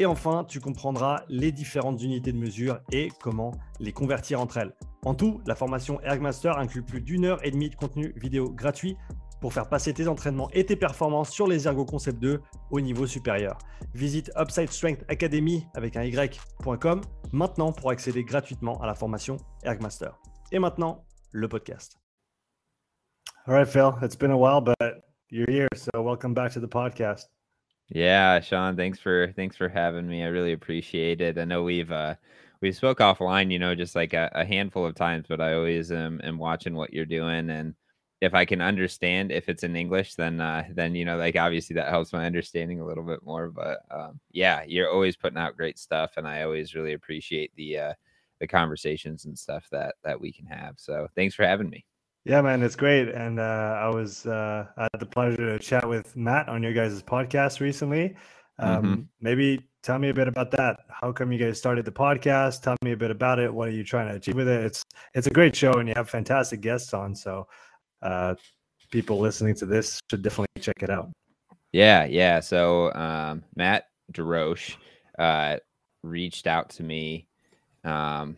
Et enfin, tu comprendras les différentes unités de mesure et comment les convertir entre elles. En tout, la formation Ergmaster inclut plus d'une heure et demie de contenu vidéo gratuit pour faire passer tes entraînements et tes performances sur les Ergo Concept 2 au niveau supérieur. Visite Upside Strength Academy avec un y.com maintenant pour accéder gratuitement à la formation Ergmaster. Et maintenant, le podcast. All right, Phil, it's been a while, but you're here, so welcome back to the podcast. Yeah, Sean, thanks for thanks for having me. I really appreciate it. I know we've uh we spoke offline, you know, just like a, a handful of times, but I always am, am watching what you're doing and if I can understand if it's in English, then uh, then you know, like obviously that helps my understanding a little bit more. But um, yeah, you're always putting out great stuff, and I always really appreciate the uh, the conversations and stuff that that we can have. So thanks for having me. Yeah, man, it's great. And uh, I was uh, I had the pleasure to chat with Matt on your guys' podcast recently. Um, mm-hmm. Maybe tell me a bit about that. How come you guys started the podcast? Tell me a bit about it. What are you trying to achieve with it? It's it's a great show, and you have fantastic guests on. So uh, people listening to this should definitely check it out. Yeah, yeah. So um, Matt DeRoche uh, reached out to me. Um,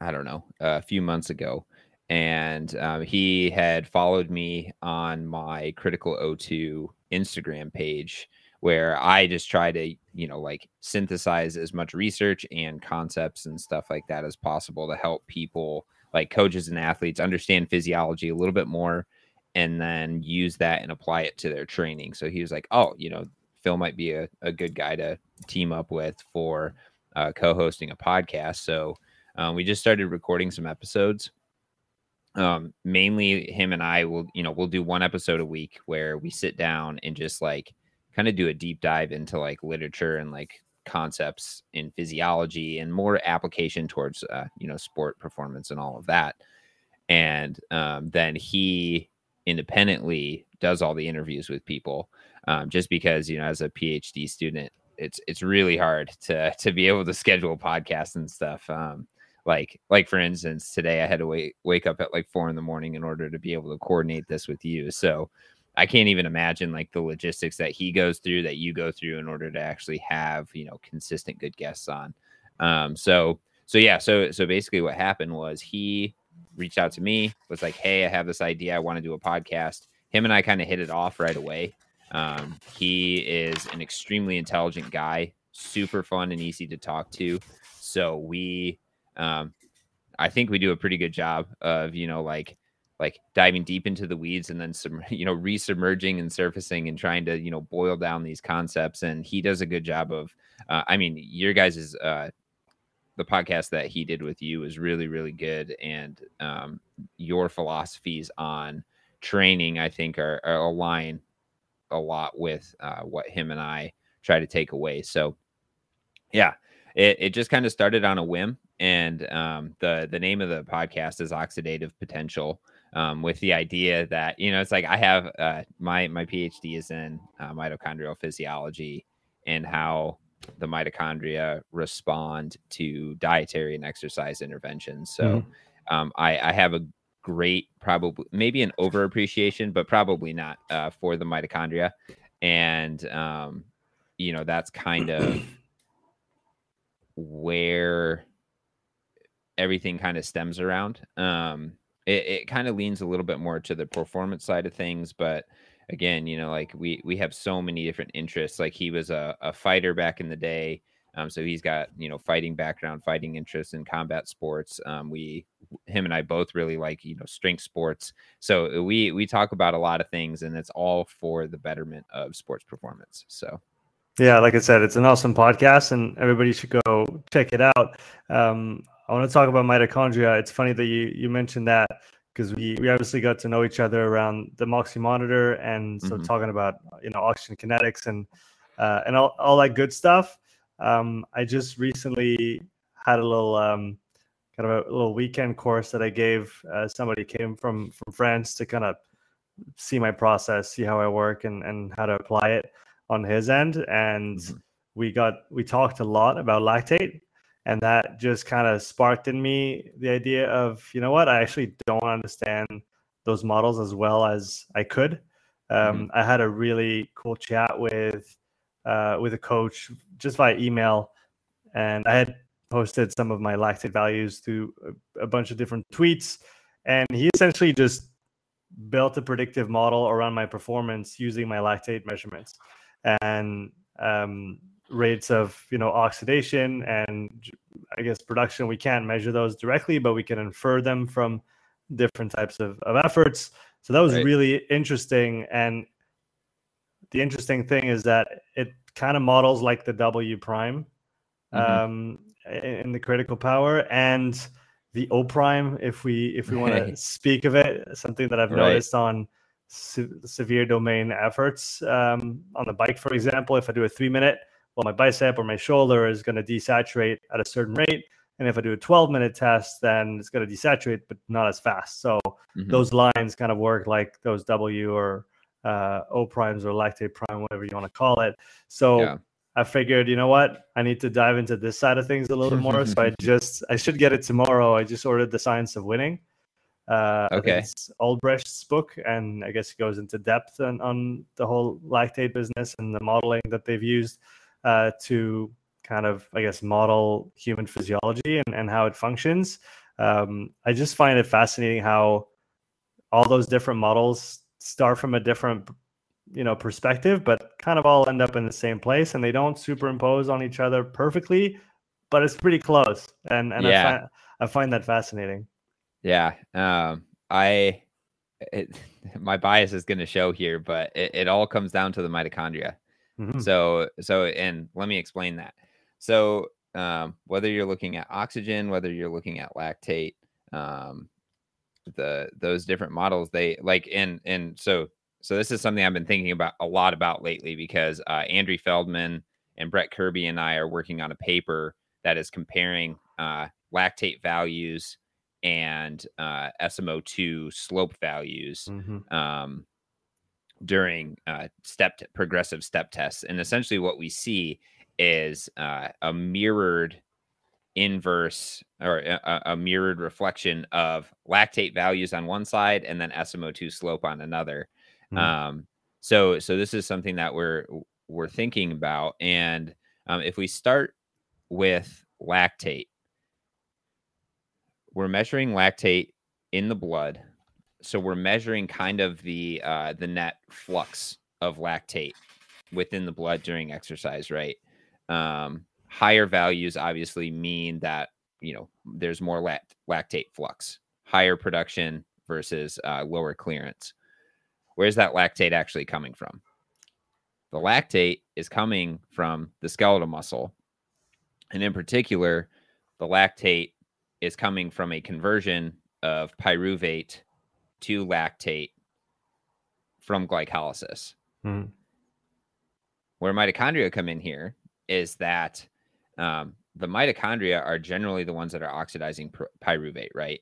I don't know a few months ago, and um, he had followed me on my Critical O2 Instagram page, where I just try to you know like synthesize as much research and concepts and stuff like that as possible to help people like coaches and athletes understand physiology a little bit more and then use that and apply it to their training. So he was like, oh, you know, Phil might be a, a good guy to team up with for uh, co hosting a podcast. So um, we just started recording some episodes. Um, mainly him and I will, you know, we'll do one episode a week where we sit down and just like kind of do a deep dive into like literature and like concepts in physiology and more application towards uh, you know sport performance and all of that. And um, then he independently does all the interviews with people um, just because you know as a phd student it's it's really hard to to be able to schedule podcasts and stuff um, like like for instance today i had to wake wake up at like four in the morning in order to be able to coordinate this with you so I can't even imagine like the logistics that he goes through that you go through in order to actually have you know consistent good guests on. Um, so so yeah, so so basically what happened was he reached out to me, was like, "Hey, I have this idea. I want to do a podcast." Him and I kind of hit it off right away. Um, he is an extremely intelligent guy, super fun and easy to talk to. So we, um, I think we do a pretty good job of you know like like diving deep into the weeds and then some you know resubmerging and surfacing and trying to you know boil down these concepts. And he does a good job of uh, i mean your guys's uh the podcast that he did with you is really really good. And um your philosophies on training i think are, are align a lot with uh, what him and i try to take away. So yeah it, it just kind of started on a whim and um, the the name of the podcast is oxidative potential um, with the idea that you know it's like I have uh, my my PhD is in uh, mitochondrial physiology and how the mitochondria respond to dietary and exercise interventions. So mm-hmm. um, I, I have a great probably maybe an over appreciation, but probably not uh, for the mitochondria, and um, you know that's kind of where everything kind of stems around. Um, it, it kind of leans a little bit more to the performance side of things, but again, you know, like we we have so many different interests. Like he was a, a fighter back in the day. Um, so he's got you know fighting background, fighting interests in combat sports. Um, we, him and I both really like you know strength sports. So we we talk about a lot of things, and it's all for the betterment of sports performance. So yeah, like I said, it's an awesome podcast, and everybody should go check it out. Um, I want to talk about mitochondria. It's funny that you you mentioned that because we, we obviously got to know each other around the Moxy monitor and so Mhm. talking about you know oxygen kinetics and uh, and all, all that good stuff. Um, I just recently had a little um, kind of a little weekend course that I gave. Uh, somebody came from from France to kind of see my process, see how I work, and and how to apply it on his end. And Mhm. we got we talked a lot about lactate, and that just kind of sparked in me the idea of you know what? I actually don't understand those models as well as I could. Um, I had a really cool chat with uh, with a coach just via email, and I had posted some of my lactate values to a, a bunch of different tweets, and he essentially just built a predictive model around my performance using my lactate measurements. And um, rates of you know oxidation and I guess production. We can't measure those directly, but we can infer them from different types of, of efforts. So that was Right. really interesting. And the interesting thing is that it kind of models like the W prime Mhm. um, in the critical power and the O prime, if we if we want to speak of it, something that I've Right. noticed on se- severe domain efforts um, on the bike, for example. If I do a three minute, well, my bicep or my shoulder is going to desaturate at a certain rate, and if I do a 12 minute test, then it's going to desaturate, but not as fast. So Mhm. those lines kind of work like those W or uh, O primes or lactate prime, whatever you want to call it. So Yeah. I figured, you know what, I need to dive into this side of things a little bit more. so I just I should get it tomorrow. I just ordered the Science of Winning. Uh, Okay. it's Olbrecht's book, and I guess it goes into depth on, on the whole lactate business and the modeling that they've used uh, to kind of, I guess, model human physiology and, and how it functions. Um, I just find it fascinating how all those different models start from a different you know perspective but kind of all end up in the same place and they don't superimpose on each other perfectly but it's pretty close and and Yeah. I, find, I find that fascinating Yeah. Um, I, it, my bias is going to show here, but it, it all comes down to the mitochondria. Mhm. So, so, and let me explain that. So, um, whether you're looking at oxygen, whether you're looking at lactate, um, the those different models, they like, and and so, so this is something I've been thinking about a lot about lately because uh, Andri Feldmann and Brett Kirby and I are working on a paper that is comparing uh, lactate values and uh, SMO2 slope values Mhm. um, during uh, step t- progressive step tests. And essentially, what we see is uh, a mirrored inverse or a, a- mirrored reflection of lactate values on one side and then SMO2 slope on another. Mhm. Um, so, so this is something that we're we're thinking about, and um, if we start with lactate, we're measuring lactate in the blood so we're measuring kind of the uh, the net flux of lactate within the blood during exercise right? Um, higher values obviously mean that you know there's more lact- lactate flux higher production versus uh, lower clearance. Where's that lactate actually coming from? The lactate is coming from the skeletal muscle and in particular the lactate is coming from a conversion of pyruvate to lactate from glycolysis. Mhm. Where mitochondria come in here is that um, the mitochondria are generally the ones that are oxidizing pyruvate, right?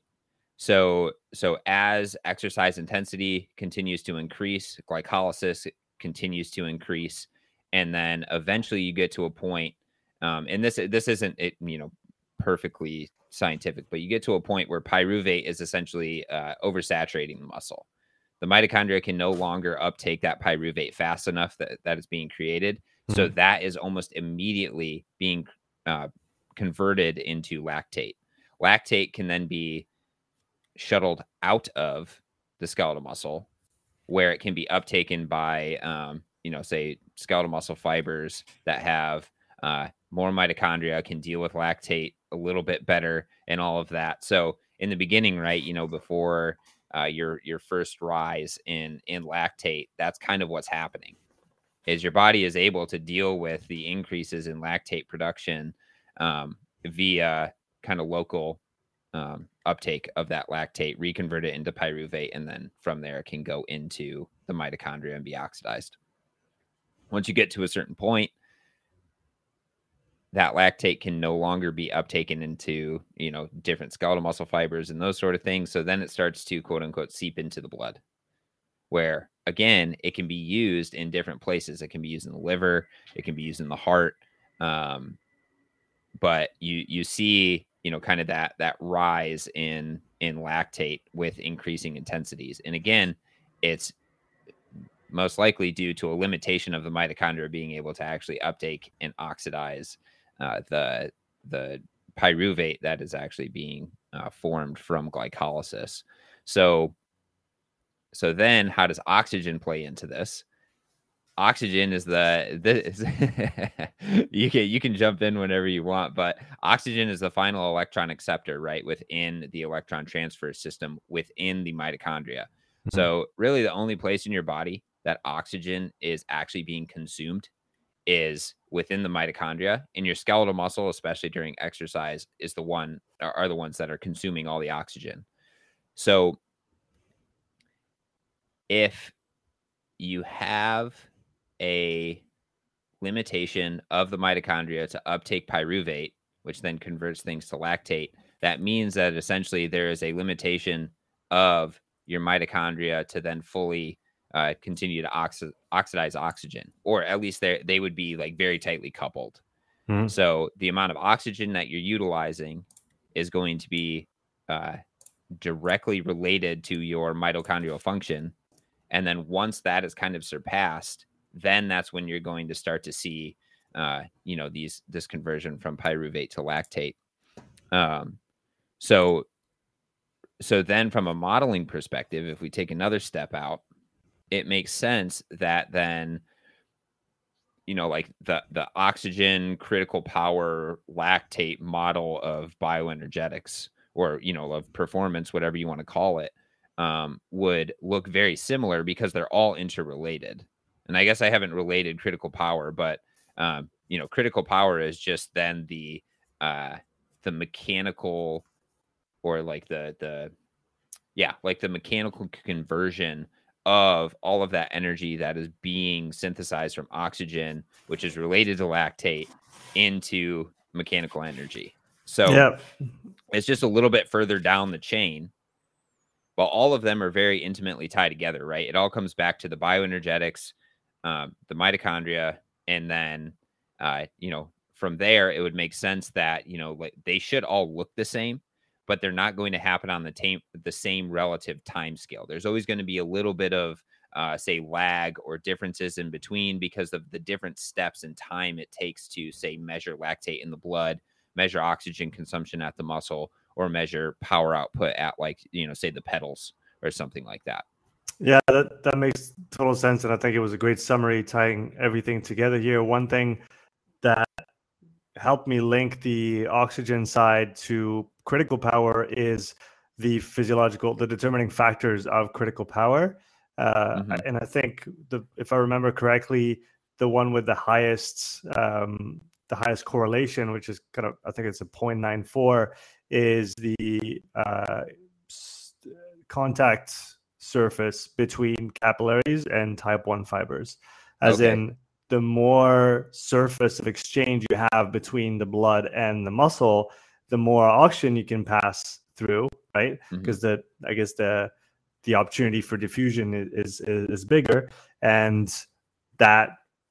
So, so as exercise intensity continues to increase, glycolysis continues to increase, and then eventually you get to a point, um, and this this isn't it, you know, perfectly scientific, but you get to a point where pyruvate is essentially uh, oversaturating the muscle. The mitochondria can no longer uptake that pyruvate fast enough that, that it's being created. So that is almost immediately being uh, converted into lactate. Lactate can then be shuttled out of the skeletal muscle where it can be uptaken by, um, you know, say skeletal muscle fibers that have uh, more mitochondria, can deal with lactate a little bit better and all of that. So in the beginning, right, you know, before uh, your your first rise in in lactate, that's kind of what's happening. Is your body is able to deal with the increases in lactate production um, via kind of local um, uptake of that lactate, reconvert it into pyruvate, and then from there it can go into the mitochondria and be oxidized. Once you get to a certain point, that lactate can no longer be uptaken into you know different skeletal muscle fibers and those sort of things so then it starts to quote unquote seep into the blood where again it can be used in different places. It can be used in the liver it can be used in the heart um, but you you see you know kind of that that rise in in lactate with increasing intensities and again it's most likely due to a limitation of the mitochondria being able to actually uptake and oxidize uh, the the pyruvate that is actually being uh, formed from glycolysis. So, so then how does oxygen play into this? Oxygen is the this you can you can jump in whenever you want, but oxygen is the final electron acceptor, right, within the electron transfer system within the mitochondria. Mm-hmm. So really, the only place in your body that oxygen is actually being consumed is within the mitochondria and your skeletal muscle especially during exercise is the one are the ones that are consuming all the oxygen. So if you have a limitation of the mitochondria to uptake pyruvate which then converts things to lactate that means that essentially there is a limitation of your mitochondria to then fully uh, continue to oxi- oxidize oxygen, or at least they they would be like very tightly coupled. Mm-hmm. So the amount of oxygen that you're utilizing is going to be uh, directly related to your mitochondrial function, and then once that is kind of surpassed, then that's when you're going to start to see, uh, you know, these this conversion from pyruvate to lactate. Um, so so then from a modeling perspective, if we take another step out, it makes sense that then you know like the the oxygen critical power lactate model of bioenergetics or you know of performance whatever you want to call it um, would look very similar because they're all interrelated. And i guess i haven't related critical power but um, you know critical power is just then the uh the mechanical or like the the yeah like the mechanical conversion of all of that energy that is being synthesized from oxygen, which is related to lactate, into mechanical energy. So yep. it's just a little bit further down the chain, but all of them are very intimately tied together, right? It all comes back to the bioenergetics, um, the mitochondria, and then, uh, you know, from there, it would make sense that, you know, like they should all look the same but they're not going to happen on the, the same relative time scale. There's always going to be a little bit of, uh, say, lag or differences in between because of the different steps and time it takes to, say, measure lactate in the blood, measure oxygen consumption at the muscle, or measure power output at, like, you know, say the pedals or something like that. Yeah, that, that makes total sense. And I think it was a great summary tying everything together here. One thing that helped me link the oxygen side to critical power is the physiological, the determining factors of critical power. Uh, mm-hmm. And I think the, if I remember correctly, the one with the highest, um, the highest correlation, which is kind of, I think it's a 0.94, is the uh, contact surface between capillaries and type 1 fibers. As okay. in, the more surface of exchange you have between the blood and the muscle, the more oxygen you can pass through, right? Because mm-hmm. the I guess the the opportunity for diffusion is, is is bigger, and that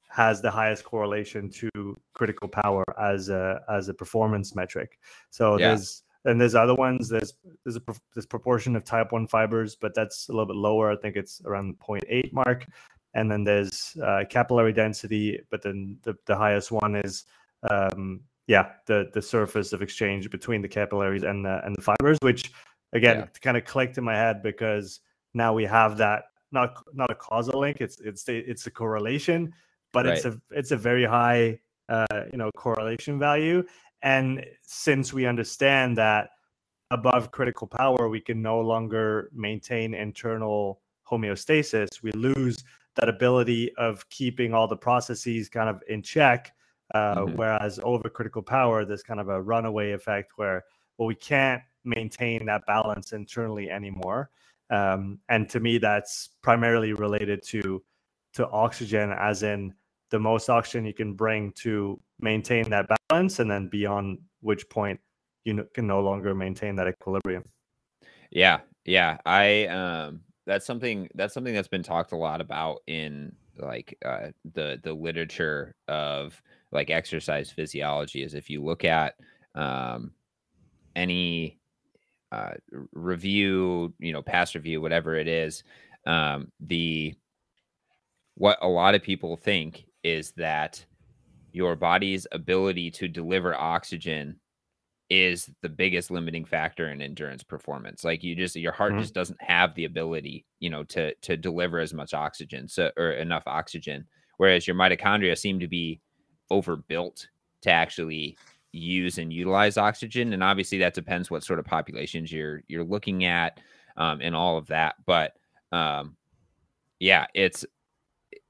has the highest correlation to critical power as a as a performance metric. So yeah. there's and there's other ones. There's there's a this proportion of type one fibers, but that's a little bit lower. I think it's around the 0.8 mark and then there's uh, capillary density, but then the, the highest one is um, yeah the the surface of exchange between the capillaries and the and the fibers, which again yeah. kind of clicked in my head because now we have that not not a causal link, it's it's it's a correlation, but right. it's a it's a very high uh, you know correlation value, and since we understand that above critical power we can no longer maintain internal homeostasis we lose that ability of keeping all the processes kind of in check. Uh, mm-hmm. Whereas over critical power, there's kind of a runaway effect where, well, we can't maintain that balance internally anymore. Um, and to me, that's primarily related to to oxygen, as in the most oxygen you can bring to maintain that balance, and then beyond which point you can no longer maintain that equilibrium. Yeah, yeah. I um, that's something that's something that's been talked a lot about in like uh, the the literature of like exercise physiology. Is if you look at um, any uh, review, you know, past review, whatever it is, um, the what a lot of people think is that your body's ability to deliver oxygen is the biggest limiting factor in endurance performance. Like you just your heart mm-hmm. just doesn't have the ability, you know, to to deliver as much oxygen, so or enough oxygen. Whereas your mitochondria seem to be overbuilt to actually use and utilize oxygen and obviously that depends what sort of populations you're you're looking at um, and all of that but um, yeah it's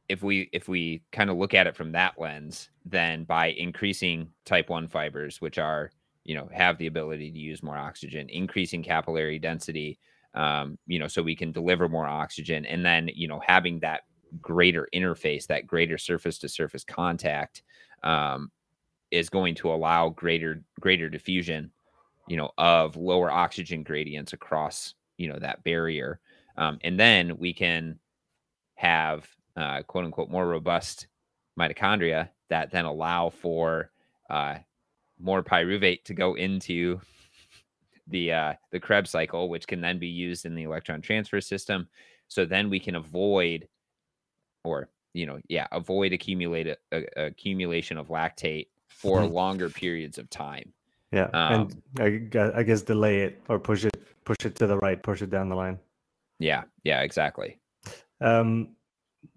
if we if we kind of look at it from that lens then by increasing type 1 fibers which are you know have the ability to use more oxygen increasing capillary density um, you know so we can deliver more oxygen. And then you know having that greater interface that greater surface to surface contact um, is going to allow greater greater diffusion you know of lower oxygen gradients across you know that barrier. Um, and then we can have uh, quote unquote more robust mitochondria that then allow for uh, more pyruvate to go into the uh, the Krebs cycle, which can then be used in the electron transfer system. So then we can avoid, or you know, yeah, avoid accumulate a, accumulation of lactate for mm-hmm. longer periods of time. Yeah, um, and I, I guess delay it or push it, push it to the right, push it down the line. Yeah, yeah, exactly. Um,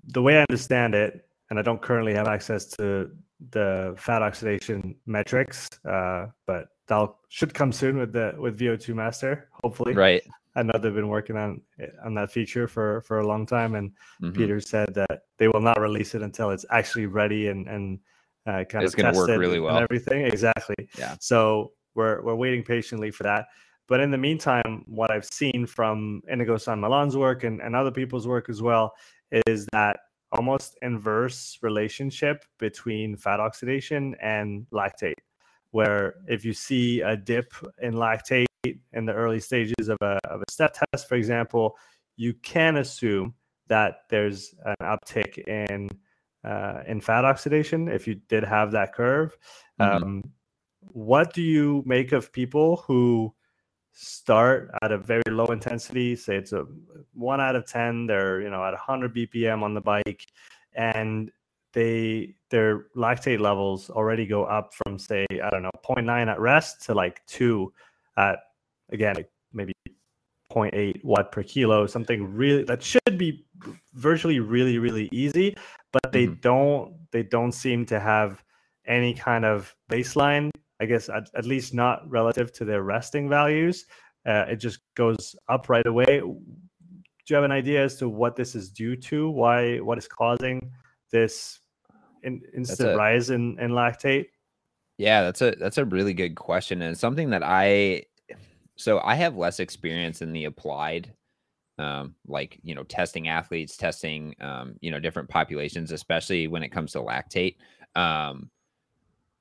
the way I understand it, and I don't currently have access to the fat oxidation metrics, uh, but that should come soon with the with VO2 Master, hopefully. Right. I know they've been working on on that feature for for a long time, and mm-hmm. Peter said that they will not release it until it's actually ready and and uh, kind it's of going to work really well. everything exactly. Yeah. So we're we're waiting patiently for that. But in the meantime, what I've seen from Inigo San Milan's work and, and other people's work as well is that almost inverse relationship between fat oxidation and lactate, where if you see a dip in lactate in the early stages of a, of a step test, for example, you can assume that there's an uptick in uh, in fat oxidation if you did have that curve. Mm-hmm. Um, what do you make of people who start at a very low intensity? Say it's a one out of ten. They're you know at 100 BPM on the bike, and they their lactate levels already go up from say I don't know 0.9 at rest to like two at again maybe 0.8 watt per kilo, something really that should be virtually really really easy, but they mm-hmm. don't they don't seem to have any kind of baseline. I guess at, at least not relative to their resting values. Uh, it just goes up right away. Do you have an idea as to what this is due to? Why what is causing this in, instant rise in, in lactate? Yeah, that's a that's a really good question and something that I so I have less experience in the applied, um, like you know, testing athletes, testing um, you know, different populations, especially when it comes to lactate. Um,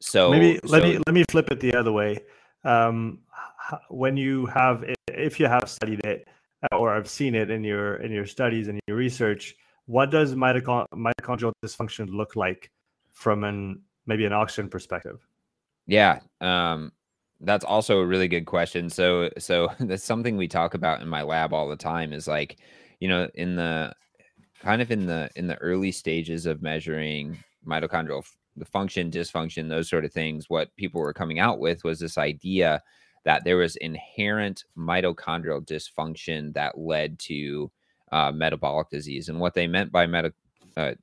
so maybe let so, me let me flip it the other way. Um, when you have, if you have studied it uh, or have seen it in your in your studies and your research, what does mitochondrial dysfunction look like from an maybe an oxygen perspective? Yeah. Um, that's also a really good question. So so that's something we talk about in my lab all the time is like, you know, in the kind of in the in the early stages of measuring mitochondrial the function, dysfunction, those sort of things, what people were coming out with was this idea that there was inherent mitochondrial dysfunction that led to uh, metabolic disease. And what they meant by meta, uh,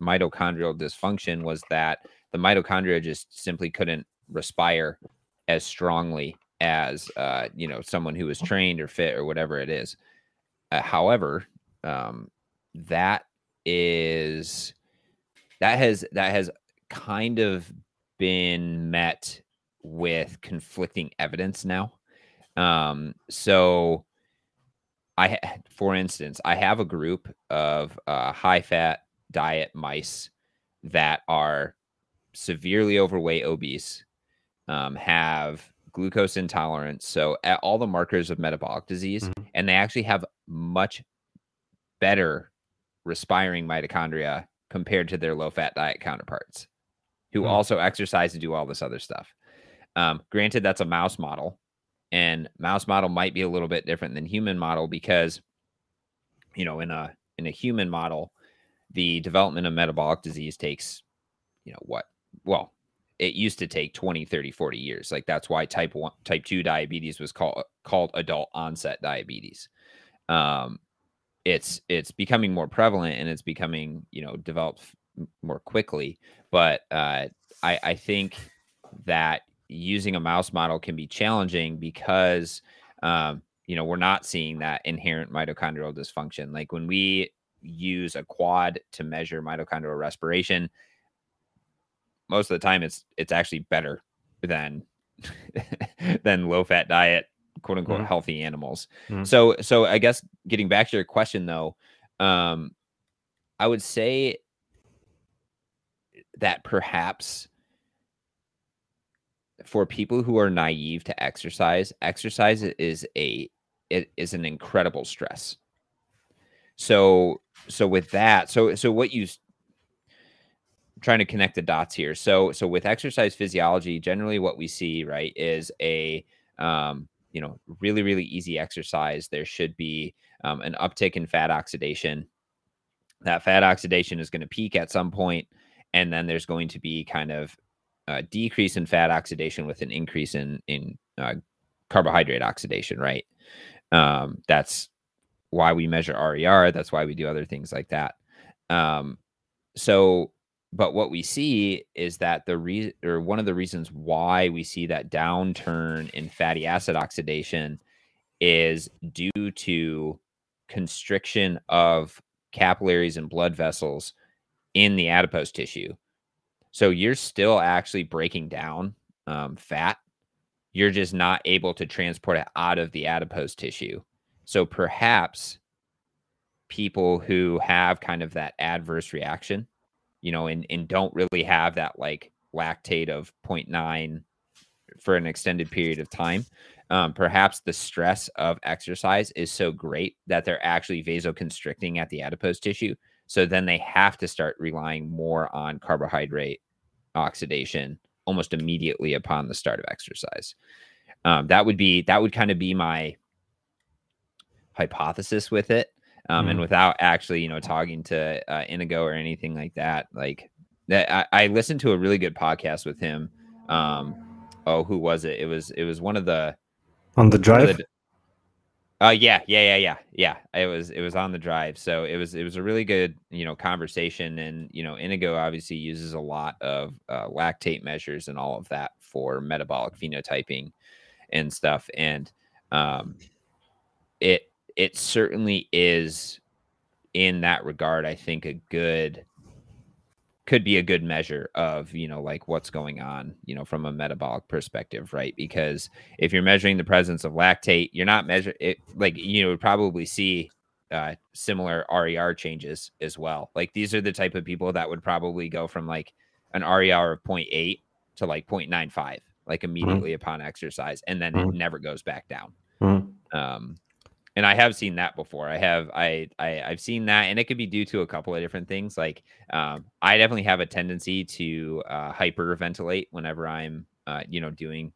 mitochondrial dysfunction was that the mitochondria just simply couldn't respire as strongly as uh, you know someone who is trained or fit or whatever it is. Uh, however, um, that is that has that has kind of been met with conflicting evidence now. Um, so I, for instance, I have a group of uh, high fat diet mice that are severely overweight, obese, um, have glucose intolerance, so all the markers of metabolic disease, mm-hmm. and they actually have much better respiring mitochondria compared to their low fat diet counterparts who mm-hmm. also exercise and do all this other stuff. Um, granted, that's a mouse model, and mouse model might be a little bit different than human model because, you know, in a in a human model, the development of metabolic disease takes, you know, what? Well, it used to take 20, 30, 40 years. Like that's why type 1 type 2 diabetes was called called adult onset diabetes. Um it's it's becoming more prevalent and it's becoming, you know, developed more quickly, but uh I I think that using a mouse model can be challenging because um you know, we're not seeing that inherent mitochondrial dysfunction. Like when we use a quad to measure mitochondrial respiration, most of the time it's it's actually better than than low fat diet quote unquote mm-hmm. healthy animals mm-hmm. so so i guess getting back to your question though um i would say that perhaps for people who are naive to exercise exercise is a it is an incredible stress so so with that so so what you trying to connect the dots here. So so with exercise physiology, generally what we see, right, is a um, you know, really, really easy exercise. There should be um, an uptick in fat oxidation. That fat oxidation is going to peak at some point, and then there's going to be kind of a decrease in fat oxidation with an increase in in uh, carbohydrate oxidation, right? Um, that's why we measure RER. That's why we do other things like that. Um, so but what we see is that the reason or one of the reasons why we see that downturn in fatty acid oxidation is due to constriction of capillaries and blood vessels in the adipose tissue. So you're still actually breaking down um, fat. You're just not able to transport it out of the adipose tissue. So perhaps people who have kind of that adverse reaction you know, and, and don't really have that like lactate of 0.9 for an extended period of time. Um, perhaps the stress of exercise is so great that they're actually vasoconstricting at the adipose tissue. So then they have to start relying more on carbohydrate oxidation almost immediately upon the start of exercise. Um, that would be that would kind of be my hypothesis with it um, mm. and without actually, you know, talking to uh, Inigo or anything like that. Like that, I, I listened to a really good podcast with him. Um, oh, who was it? It was it was one of the on the drive. The, uh, yeah, yeah, yeah, yeah, yeah. It was it was on the drive, so it was it was a really good you know conversation, and you know Inigo obviously uses a lot of uh, lactate measures and all of that for metabolic phenotyping and stuff, and um, it it certainly is in that regard i think a good could be a good measure of you know like what's going on you know from a metabolic perspective right because if you're measuring the presence of lactate you're not measuring it like you would probably see uh, similar rer changes as well like these are the type of people that would probably go from like an rer of 0.8 to like 0.95 like mm-hmm. immediately mm-hmm. upon exercise and then mm-hmm. it never goes back down mm-hmm. um and I have seen that before. I have I, I I've seen that, and it could be due to a couple of different things. Like um, I definitely have a tendency to uh, hyperventilate whenever I'm uh, you know doing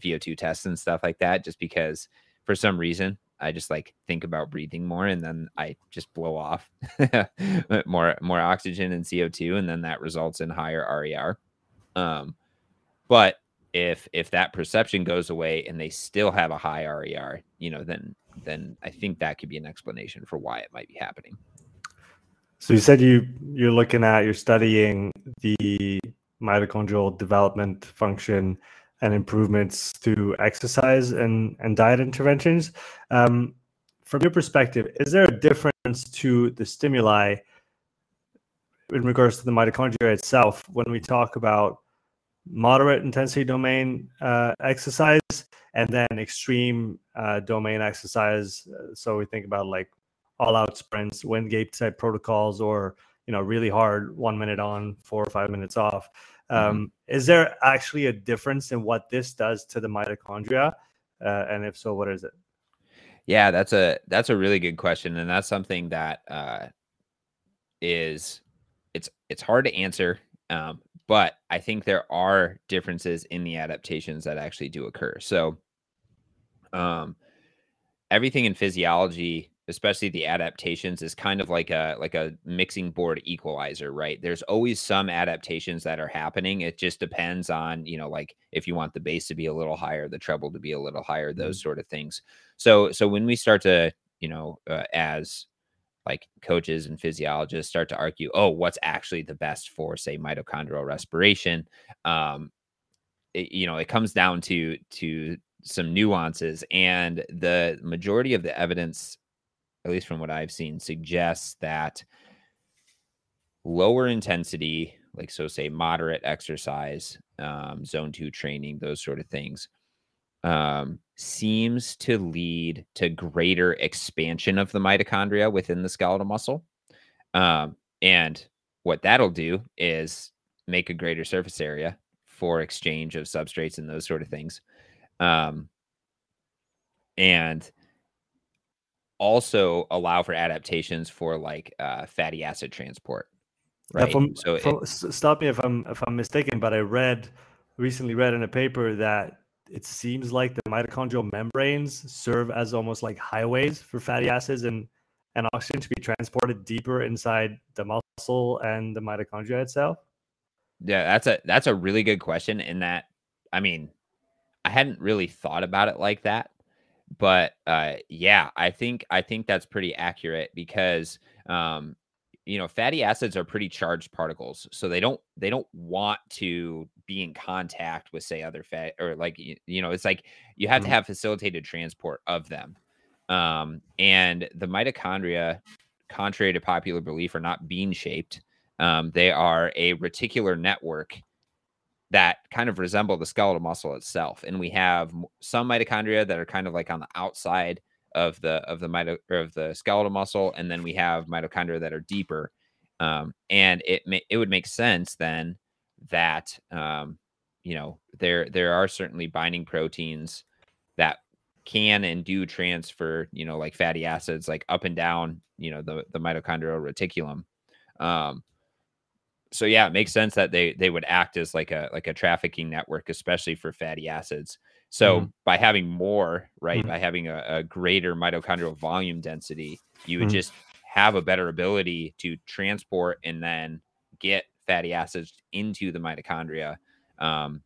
VO2 tests and stuff like that, just because for some reason I just like think about breathing more, and then I just blow off more more oxygen and CO2, and then that results in higher RER. Um, but if if that perception goes away and they still have a high RER, you know, then then I think that could be an explanation for why it might be happening. So you said you you're looking at you're studying the mitochondrial development function and improvements through exercise and and diet interventions. Um, from your perspective, is there a difference to the stimuli in regards to the mitochondria itself when we talk about moderate intensity domain uh, exercise and then extreme uh, domain exercise. Uh, so we think about like all out sprints, Wingate type protocols, or you know really hard one minute on, four or five minutes off. Mm-hmm. Um. Is there actually a difference in what this does to the mitochondria? Uh, and if so, what is it? Yeah, that's a that's a really good question, and that's something that uh, is it's it's hard to answer. Um, but I think there are differences in the adaptations that actually do occur. So, um, everything in physiology especially the adaptations is kind of like a like a mixing board equalizer right? There's always some adaptations that are happening. It just depends on you know like if you want the bass to be a little higher the treble to be a little higher those mm-hmm. sort of things. So so when we start to you know uh, as like coaches and physiologists start to argue oh what's actually the best for say mitochondrial respiration? Um it, you know it comes down to to some nuances and the majority of the evidence at least from what I've seen, suggests that lower intensity, like so, say moderate exercise, um, zone two training, those sort of things, um, seems to lead to greater expansion of the mitochondria within the skeletal muscle. Um, and what that'll do is make a greater surface area for exchange of substrates and those sort of things. Um, and also allow for adaptations for like uh, fatty acid transport. Right. so it, stop me if I'm if I'm mistaken, but I read recently read in a paper that it seems like the mitochondrial membranes serve as almost like highways for fatty acids and and oxygen to be transported deeper inside the muscle and the mitochondria itself. Yeah, that's a that's a really good question. In that, I mean, I hadn't really thought about it like that but uh, yeah, I think I think that's pretty accurate because um, you know fatty acids are pretty charged particles, so they don't they don't want to be in contact with say other fat or like you, you know it's like you have mm-hmm. to have facilitated transport of them. Um, and the mitochondria, contrary to popular belief, are not bean shaped. Um, they are a reticular network that kind of resemble the skeletal muscle itself. And we have some mitochondria that are kind of like on the outside of the of the mito of the skeletal muscle, and then we have mitochondria that are deeper. Um, and it it would make sense then that um, you know there there are certainly binding proteins that can and do transfer you know like fatty acids like up and down you know the the mitochondrial reticulum um, so yeah, it makes sense that they they would act as like a like a trafficking network, especially for fatty acids. So mm-hmm. by having more, right, mm-hmm. by having a, a, greater mitochondrial volume density, you would mm-hmm. just have a better ability to transport and then get fatty acids into the mitochondria. Um,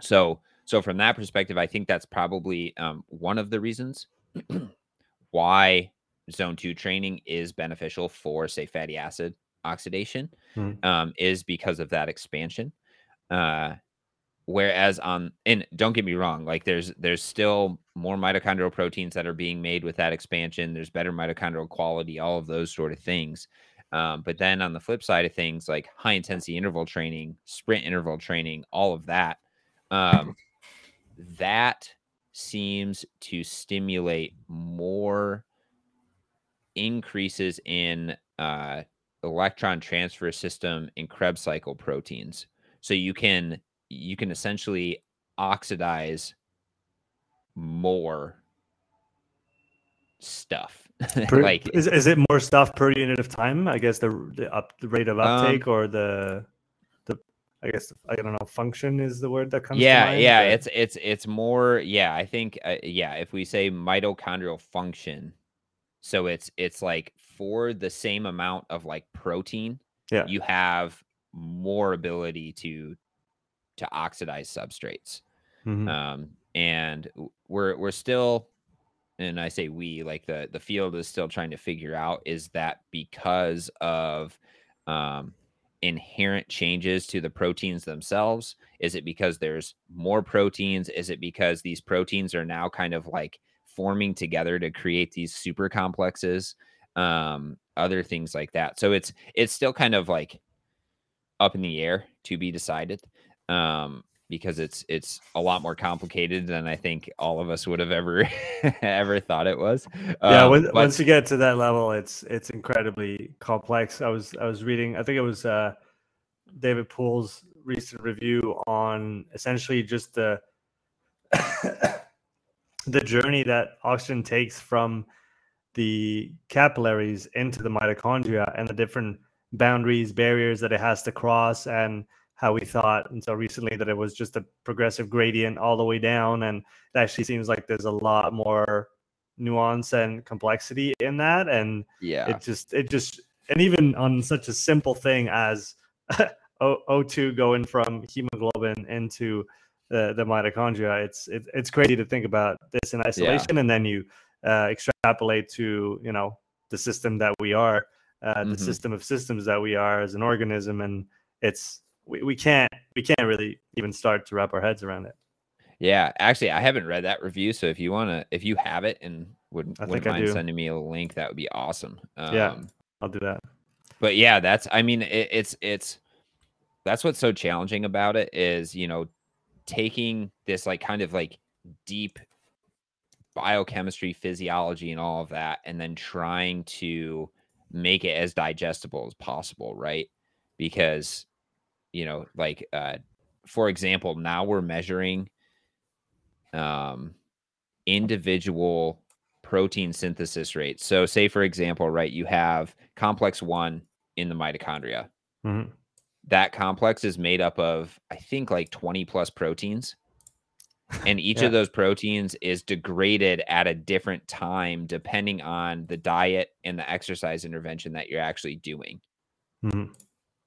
so so from that perspective, I think that's probably um, one of the reasons why zone two training is beneficial for say fatty acid oxidation mm. um, is because of that expansion. Uh, whereas on and don't get me wrong, like there's there's still more mitochondrial proteins that are being made with that expansion. There's better mitochondrial quality, all of those sort of things. Um, but then on the flip side of things, like high intensity interval training, sprint interval training, all of that, um, that seems to stimulate more increases in uh, electron transfer system and Krebs cycle proteins. So you can you can essentially oxidize more stuff. Per, like is, is it more stuff per unit of time? I guess the the up the rate of uptake um, or the the I guess I don't know function is the word that comes. Yeah, yeah, but... it's it's it's more. Yeah, I think uh, yeah. If we say mitochondrial function, so it's it's like for the same amount of like protein, yeah, you have more ability to to oxidize substrates. Mm-hmm. Um, and we're we're still and I say we like the the field is still trying to figure out is that because of um, inherent changes to the proteins themselves? Is it because there's more proteins? Is it because these proteins are now kind of like forming together to create these super complexes um other things like that so it's it's still kind of like up in the air to be decided um because it's it's a lot more complicated than I think all of us would have ever ever thought it was. Yeah, um, when, but, once you get to that level, it's it's incredibly complex. I was I was reading, I think it was uh, David Poole's recent review on essentially just the the journey that oxygen takes from the capillaries into the mitochondria and the different boundaries, barriers that it has to cross, and how we thought until recently that it was just a progressive gradient all the way down. And it actually seems like there's a lot more nuance and complexity in that. And yeah, it just, it just, and even on such a simple thing as O2 going from hemoglobin into the, the mitochondria, it's, it, it's crazy to think about this in isolation. Yeah. And then you uh, extrapolate to, you know, the system that we are, uh, mm-hmm. the system of systems that we are as an organism. And it's, we, we can't we can't really even start to wrap our heads around it. Yeah, actually, I haven't read that review. So if you want to, if you have it and would, wouldn't mind sending me a link, that would be awesome. Um, yeah, I'll do that. But yeah, that's I mean, it, it's it's that's what's so challenging about it is you know taking this like kind of like deep biochemistry, physiology, and all of that, and then trying to make it as digestible as possible, right? Because you know, like uh, for example, now we're measuring um, individual protein synthesis rates. So, say for example, right, you have complex one in the mitochondria. Mm-hmm. That complex is made up of, I think, like 20 plus proteins. And each yeah. of those proteins is degraded at a different time depending on the diet and the exercise intervention that you're actually doing. Mm-hmm.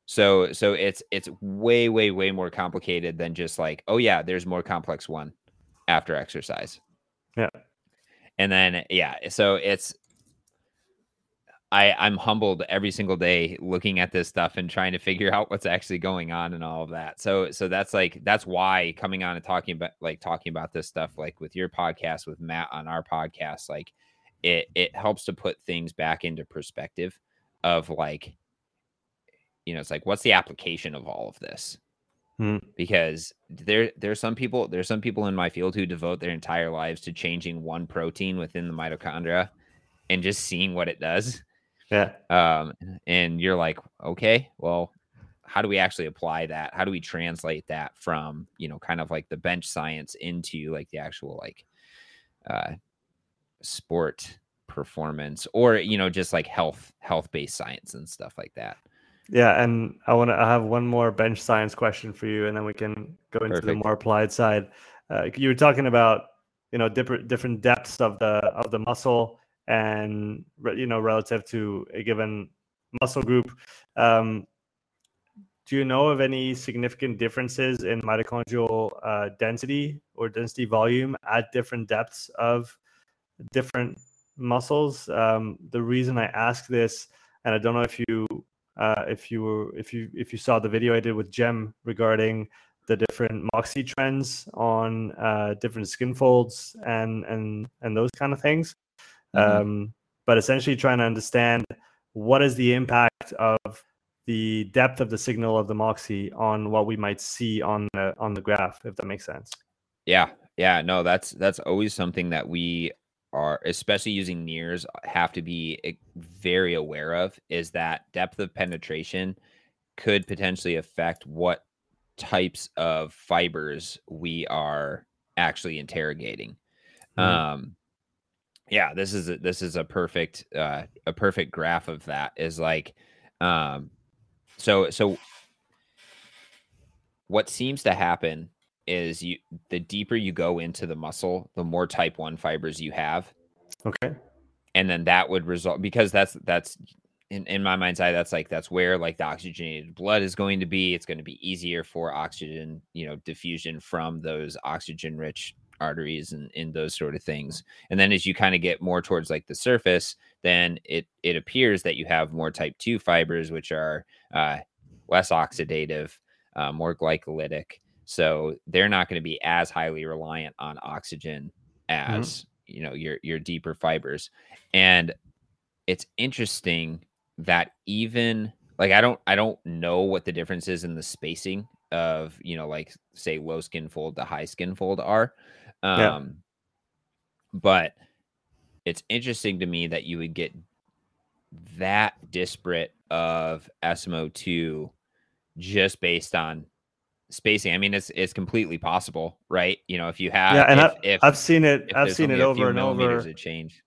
So so it's it's way way way more complicated than just like oh yeah, there's more complex one after exercise. Yeah. And then yeah, so it's I I'm humbled every single day looking at this stuff and trying to figure out what's actually going on and all of that. So so that's like that's why coming on and talking about like talking about this stuff like with your podcast with Matt on our podcast like it it helps to put things back into perspective of like you know, it's like, what's the application of all of this? Hmm. Because there, there's some people, there's some people in my field who devote their entire lives to changing one protein within the mitochondria and just seeing what it does. Yeah. Um, and you're like, okay, well, how do we actually apply that? How do we translate that from, you know, kind of like the bench science into like the actual like uh sport performance or you know just like health health based science and stuff like that yeah, and I want to. I have one more bench science question for you, and then we can go into Perfect. the more applied side. Uh, you were talking about you know different different depths of the of the muscle, and you know relative to a given muscle group. Um, do you know of any significant differences in mitochondrial uh, density or density volume at different depths of different muscles? Um, the reason I ask this, and I don't know if you uh, if you were if you if you saw the video I did with Jem regarding the different Moxy trends on uh, different skin folds and and and those kind of things. Mm-hmm. Um, but essentially trying to understand what is the impact of the depth of the signal of the Moxy on what we might see on the on the graph, if that makes sense. Yeah, yeah, no, that's that's always something that we are especially using NIRS, have to be eh, very aware of is that depth of penetration could potentially affect what types of fibers we are actually interrogating. Mm-hmm. Um yeah, this is a, this is a perfect uh a perfect graph of that is like um so so what seems to happen is you the deeper you go into the muscle, the more type 1 fibers you have. Okay. And then that would result because that's that's in, in my mind's eye, that's like that's where like the oxygenated blood is going to be. It's going to be easier for oxygen, you know, diffusion from those oxygen rich arteries and, and those sort of things. And then as you kind of get more towards like the surface, then it it appears that you have more type two fibers, which are uh, less oxidative, uh, more glycolytic, so they're not going to be as highly reliant on oxygen mm-hmm. as mm-hmm. you know your your deeper fibers. And it's interesting that even like I don't I don't know what the difference is in the spacing of you know like say low skin fold to high skin fold are um Yeah. but it's interesting to me that you would get that disparate of smo2 just based on spacing i mean it's it's completely possible right you know if you have yeah, and if, I've, if, I've seen it. I've seen it over and over. of change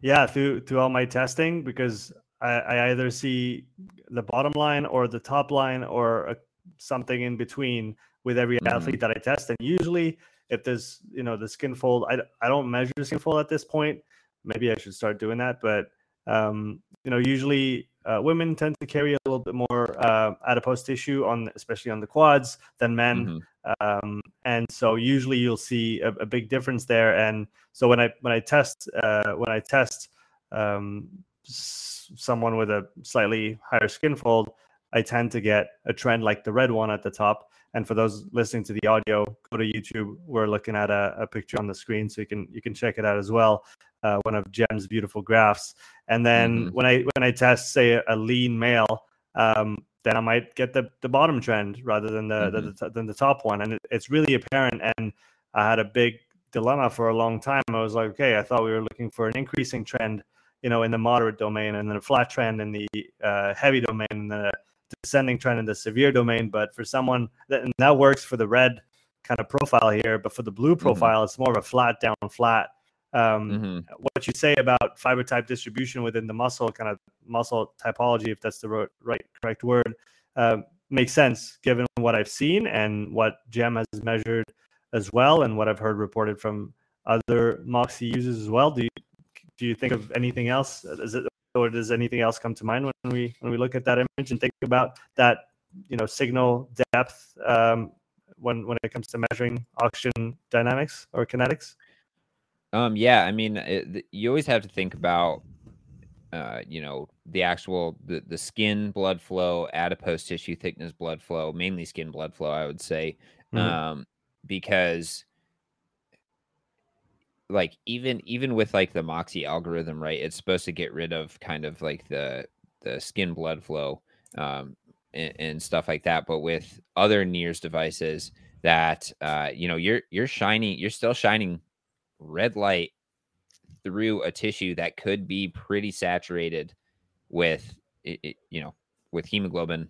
Yeah, through through all my testing because I, I either see the bottom line or the top line or a, something in between with every Mhm. athlete that I test. And usually, if there's you know the skin fold, I, I don't measure the skin fold at this point. Maybe I should start doing that. But um, you know, usually uh, women tend to carry a little bit more uh, adipose tissue on, especially on the quads, than men Mhm. um, and so usually you'll see a, a big difference there and so when i when i test uh, when i test um, s- someone with a slightly higher skin fold i tend to get a trend like the red one at the top and for those listening to the audio go to youtube we're looking at a, a picture on the screen so you can you can check it out as well uh, one of jem's beautiful graphs and then Mhm. when i when i test say a, lean male um, then I might get the, the bottom trend rather than the, the, the than the top one, and it, it's really apparent. And I had a big dilemma for a long time. I was like, okay, I thought we were looking for an increasing trend, you know, in the moderate domain, and then a flat trend in the uh, heavy domain, and then a descending trend in the severe domain. But for someone that and that works for the red kind of profile here, but for the blue profile, it's more of a flat down flat. Um, Mhm. what you say about fiber type distribution within the muscle kind of muscle typology if that's the ro- right correct word um, makes sense given what i've seen and what jem has measured as well and what i've heard reported from other moxy users as well do you do you think of anything else is it or does anything else come to mind when we when we look at that image and think about that you know signal depth um, when when it comes to measuring oxygen dynamics or kinetics Um, yeah, I mean, it, you always have to think about, uh, you know, the actual the, the skin blood flow, adipose tissue thickness blood flow, mainly skin blood flow, I would say, Mhm. um, because like even even with like the Moxy algorithm, right? It's supposed to get rid of kind of like the the skin blood flow, um, and, and stuff like that. But with other NIRS devices, that uh, you know, you're you're shining, you're still shining red light through a tissue that could be pretty saturated with it, it- you know with hemoglobin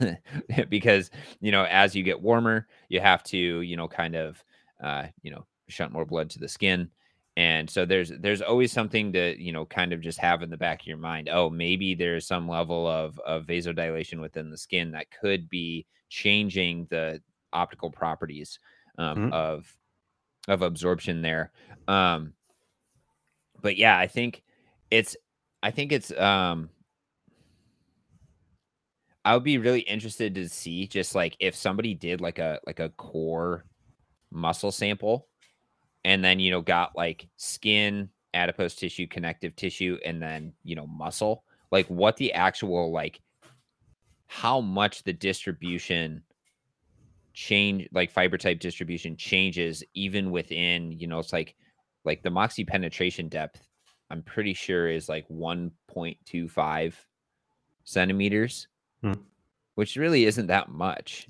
because you know as you get warmer you have to you know kind of uh you know shunt more blood to the skin and so there's there's always something to you know kind of just have in the back of your mind oh maybe there's some level of of vasodilation within the skin that could be changing the optical properties um, Mhm. of of absorption there um but yeah i think it's i think it's um i would be really interested to see just like if somebody did like a like a core muscle sample and then you know got like skin adipose tissue connective tissue and then you know muscle like what the actual like how much the distribution change like fiber type distribution changes even within you know it's like like the moxy penetration depth i'm pretty sure is like 1.25 centimeters Hmm. which really isn't that much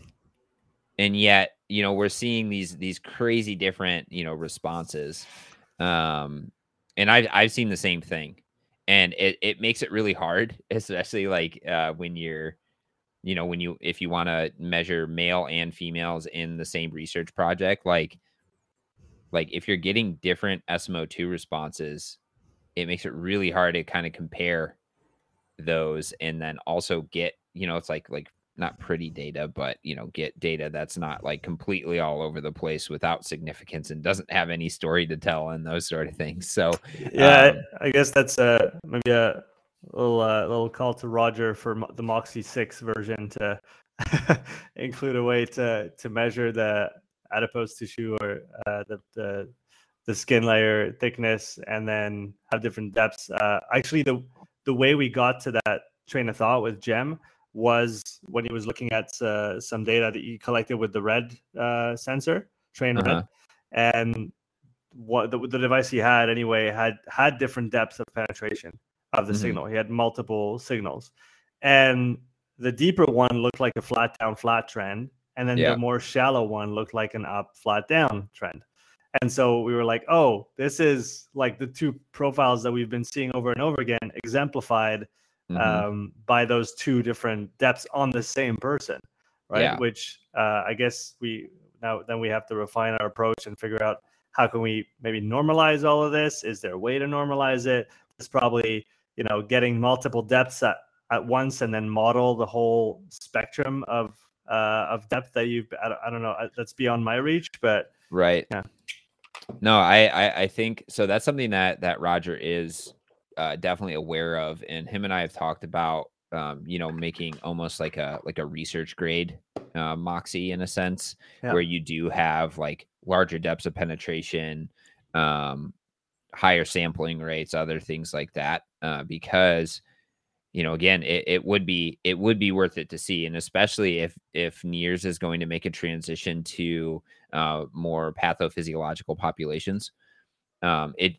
and yet you know we're seeing these these crazy different you know responses um and i've i've seen the same thing and it, it makes it really hard especially like uh when you're you know when you if you want to measure male and females in the same research project like like if you're getting different smo2 responses it makes it really hard to kind of compare those and then also get you know it's like like not pretty data but you know get data that's not like completely all over the place without significance and doesn't have any story to tell and those sort of things so Yeah, Um, I, I guess that's a maybe a little uh, little call to Roger for the Moxy Six version to include a way to to measure the adipose tissue or uh, the, the the skin layer thickness, and then have different depths. Uh, actually, the the way we got to that train of thought with Jem was when he was looking at uh, some data that he collected with the red uh, sensor, train Uh-huh. red, and what the, the device he had anyway had had different depths of penetration of the Mhm. signal. He had multiple signals, and the deeper one looked like a flat down flat trend, and then Yeah. the more shallow one looked like an up, flat, down trend. And so we were like, oh, this is like the two profiles that we've been seeing over and over again, exemplified Mhm. um, by those two different depths on the same person, right? Yeah. Which uh, I guess we now then we have to refine our approach and figure out how can we maybe normalize all of this. Is there a way to normalize it? It's probably you know getting multiple depths at, at once and then model the whole spectrum of uh, of depth that you've. I don't, I don't know. That's beyond my reach, but Right. Yeah. No, I, I I think so. That's something that that Roger is uh, definitely aware of, and him and I have talked about. Um, you know, making almost like a like a research grade uh, Moxy in a sense, Yeah. where you do have like larger depths of penetration, um, higher sampling rates, other things like that, uh, because you know again it, it would be it would be worth it to see and especially if if NIRS is going to make a transition to uh, more pathophysiological populations um it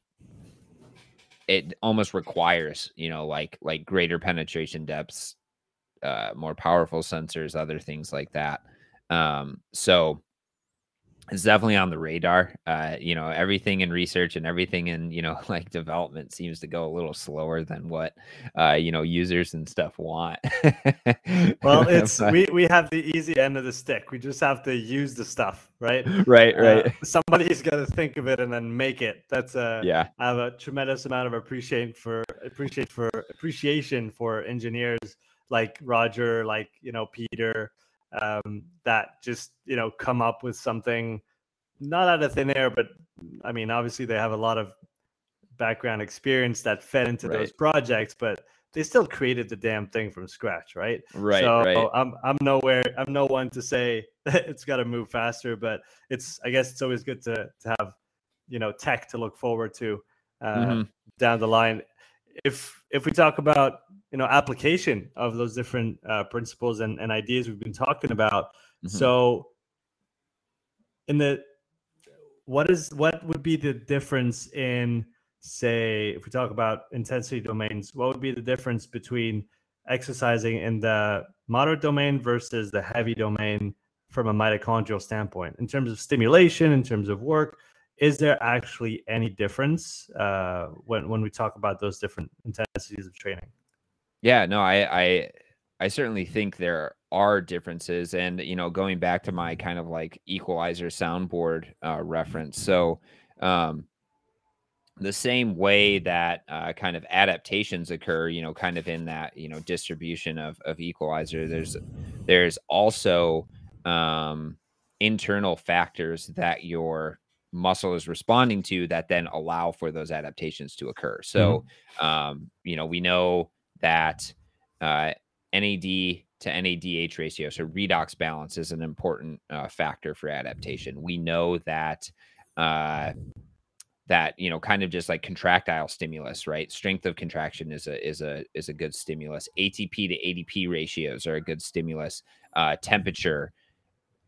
it almost requires you know like like greater penetration depths uh more powerful sensors other things like that. Um so it's definitely on the radar uh you know everything in research and everything in you know like development seems to go a little slower than what uh you know users and stuff want well, it's But- we we have the easy end of the stick. We just have to use the stuff, right? right Uh, right somebody's got to think of it and then make it. That's a yeah I have a tremendous amount of appreciation for appreciate for appreciation for engineers like Roger, like you know Peter, um, that just you know come up with something not out of thin air, but I mean obviously they have a lot of background experience that fed into those projects, but they still created the damn thing from scratch, right? right so right I'm I'm nowhere I'm no one to say it's got to move faster, but it's I guess it's always good to to have you know tech to look forward to uh, Mhm. down the line. If if we talk about you know application of those different uh, principles and, and ideas we've been talking about, Mhm. so in the what is what would be the difference in say if we talk about intensity domains what would be the difference between exercising in the moderate domain versus the heavy domain from a mitochondrial standpoint? In terms of stimulation in terms of work is there actually any difference uh, when when we talk about those different intensities of training Yeah, no, I I I certainly think there are differences and you know, going back to my kind of like equalizer soundboard uh reference. So, um the same way that uh, kind of adaptations occur, you know, kind of in that, you know, distribution of of equalizer, there's there's also um internal factors that your muscle is responding to that then allow for those adaptations to occur. So, um, you know, we know that uh, NAD to NADH ratio, so redox balance, is an important uh, factor for adaptation. We know that uh, that you know, kind of just like contractile stimulus, right? Strength of contraction is a is a is a good stimulus. ATP to ADP ratios are a good stimulus. Uh, temperature,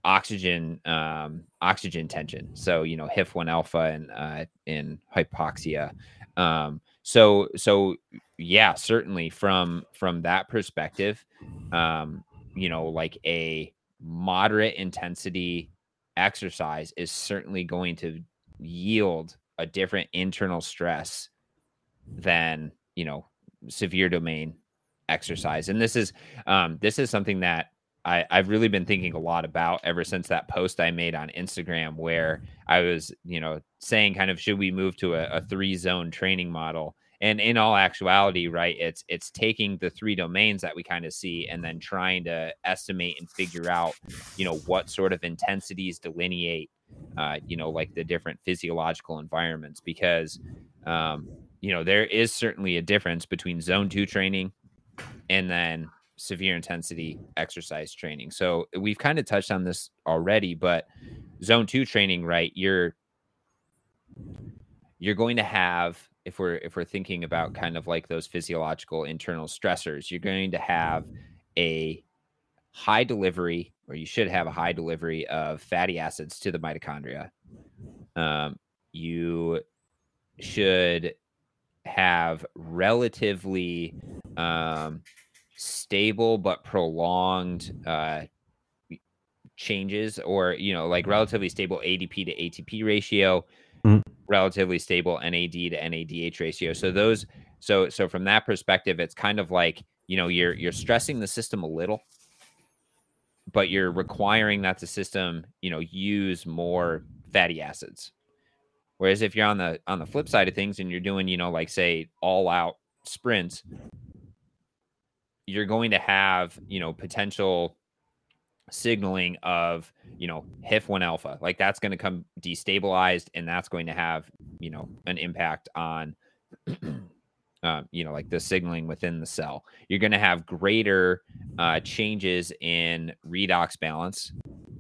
oxygen um, oxygen tension. So you know, HIF one alpha and uh, in hypoxia. Um, so so yeah certainly from from that perspective um you know like a moderate intensity exercise is certainly going to yield a different internal stress than you know severe domain exercise and this is um this is something that I, I've really been thinking a lot about ever since that post I made on Instagram where I was, you know, saying kind of should we move to a, a three zone training model? And in all actuality, right, it's it's taking the three domains that we kind of see and then trying to estimate and figure out, you know, what sort of intensities delineate, uh, you know, like the different physiological environments because, um, you know, there is certainly a difference between zone two training and then severe intensity exercise training. So we've kind of touched on this already, but zone 2 training, right? You're you're going to have if we're if we're thinking about kind of like those physiological internal stressors, you're going to have a high delivery or you should have a high delivery of fatty acids to the mitochondria. Um, you should have relatively um, stable but prolonged uh, changes or you know like relatively stable adp to atp ratio Mhm. Relatively stable nad to nadh ratio. So mm-hmm. those so so from that perspective it's kind of like you know you're you're stressing the system a little but you're requiring that the system you know use more fatty acids. Whereas if you're on the on the flip side of things and you're doing you know like say all out sprints you're going to have you know potential signaling of you know HIF1 alpha like that's going to come destabilized and that's going to have you know an impact on um, you know like the signaling within the cell. You're going to have greater uh, changes in redox balance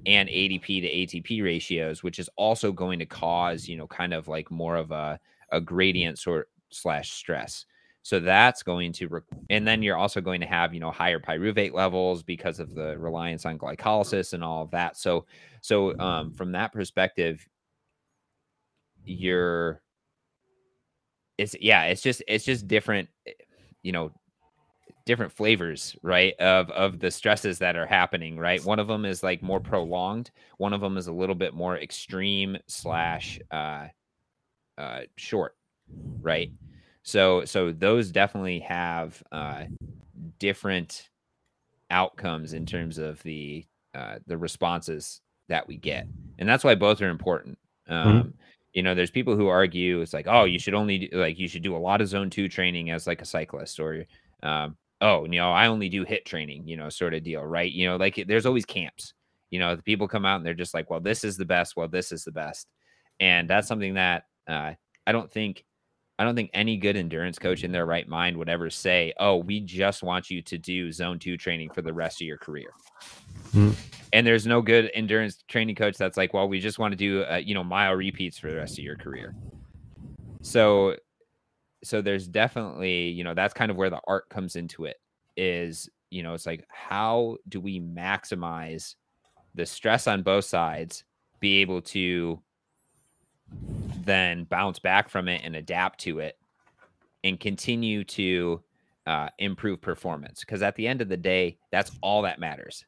and adp to atp ratios which is also going to cause you know kind of like more of a, a gradient sort slash stress so that's going to, re- and then you're also going to have, you know, higher pyruvate levels because of the reliance on glycolysis and all of that. So, so um, from that perspective, you're, it's yeah, it's just it's just different, eh, you know, different flavors, right? Of of the stresses that are happening, right? One of them is like more prolonged. One of them is a little bit more extreme slash uh, uh, short, right? So so those definitely have uh, different outcomes in terms of the uh, the responses that we get, and that's why both are important. Um, Mhm. You know, there's people who argue it's like, oh, you should only do, like you should do a lot of zone two training as like a cyclist, or um, oh, you know, I only do HIIT training, you know, sort of deal, right? You know, like there's always camps. You know, the people come out and they're just like, well, this is the best. Well, this is the best, and that's something that uh, I don't think I don't think any good endurance coach in their right mind would ever say, "Oh, we just want you to do zone 2 training for the rest of your career." Mm. And there's no good endurance training coach that's like, "Well, we just want to do, uh, you know, mile repeats for the rest of your career." So so there's definitely, you know, that's kind of where the art comes into it is, you know, it's like how do we maximize the stress on both sides, be able to then bounce back from it and adapt to it and continue to uh, improve performance. Because at the end of the day, that's all that matters.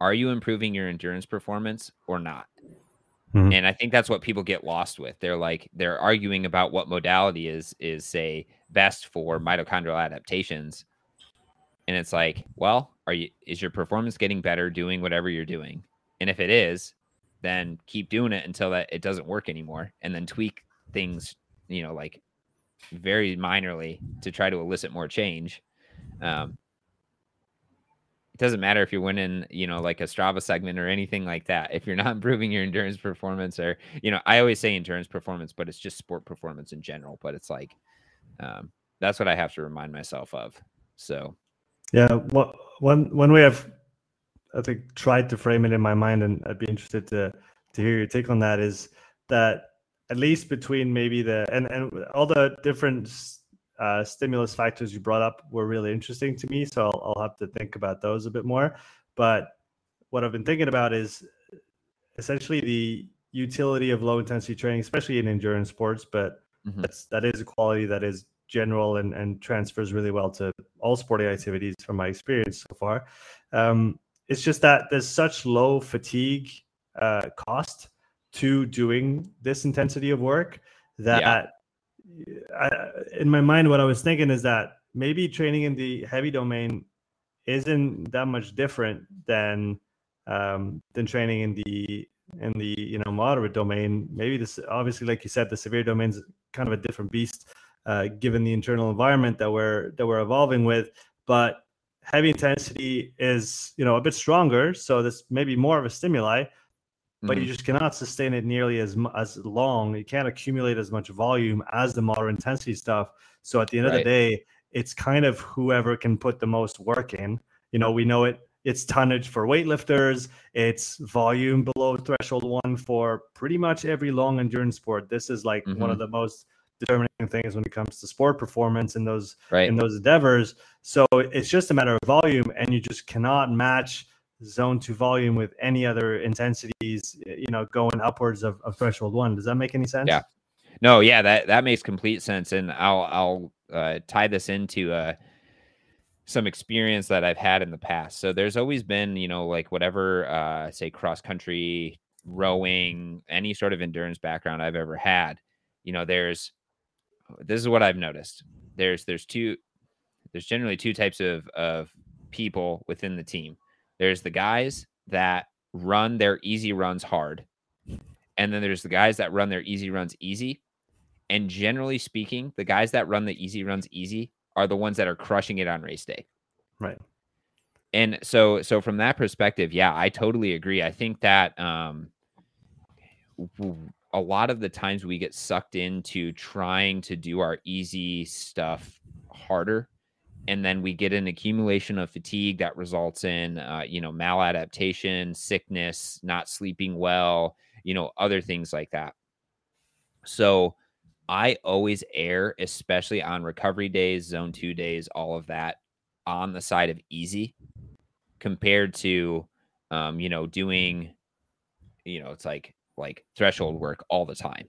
Are you improving your endurance performance or not? Mhm. And I think that's what people get lost with. They're like they're arguing about what modality is is say best for mitochondrial adaptations. And it's like, well, are you is your performance getting better doing whatever you're doing? And if it is, then keep doing it until that it doesn't work anymore and then tweak things, you know, like very minorly to try to elicit more change. Um, it doesn't matter if you're winning, you know, like a Strava segment or anything like that. If you're not improving your endurance performance, or you know, I always say endurance performance, but it's just sport performance in general. But it's like um, that's what I have to remind myself of. So Yeah, one one way I've I think tried to frame it in my mind, and I'd be interested to to hear your take on that. Is that at least between maybe the and and all the different uh, stimulus factors you brought up were really interesting to me. So I'll, I'll have to think about those a bit more. But what I've been thinking about is essentially the utility of low intensity training, especially in endurance sports. But Mhm. that's that is a quality that is general and, and transfers really well to all sporting activities from my experience so far. Um, it's just that there's such low fatigue uh, cost to doing this intensity of work that I, in my mind, what I was thinking is that maybe training in the heavy domain isn't that much different than um, than training in the in the you know moderate domain. Maybe this obviously, like you said, the severe domain is kind of a different beast uh, given the internal environment that we're that we're evolving with. But heavy intensity is you know a bit stronger, so this may be more of a stimuli, but you Mhm. just cannot sustain it nearly as as long. You can't accumulate as much volume as the moderate intensity stuff. So at the end of the day, it's kind of whoever can put the most work in. You know, we know it. It's tonnage for weightlifters. It's volume below threshold one for pretty much every long endurance sport. This is like one of Mhm. the most determining things when it comes to sport performance in those right. in those endeavors. So it's just a matter of volume, and you just cannot match zone two volume with any other intensities. You know, going upwards of, of threshold one. Does that make any sense? Yeah. No, yeah, that that makes complete sense, and I'll I'll uh, tie this into uh, some experience that I've had in the past. So there's always been, you know, like whatever, uh, say cross country, rowing, any sort of endurance background I've ever had. You know, there's this is what I've noticed. There's there's two there's generally two types of of people within the team. There's the guys that run their easy runs hard. And then there's the guys that run their easy runs easy. And generally speaking, the guys that run the easy runs easy are the ones that are crushing it on race day. Right. And so so from that perspective, yeah, I totally agree. I think that um a lot of the times we get sucked into trying to do our easy stuff harder and then we get an accumulation of fatigue that results in uh, you know maladaptation sickness not sleeping well you know other things like that. So i always err especially on recovery days zone two days all of that on the side of easy compared to um, you know doing you know it's like like threshold work all the time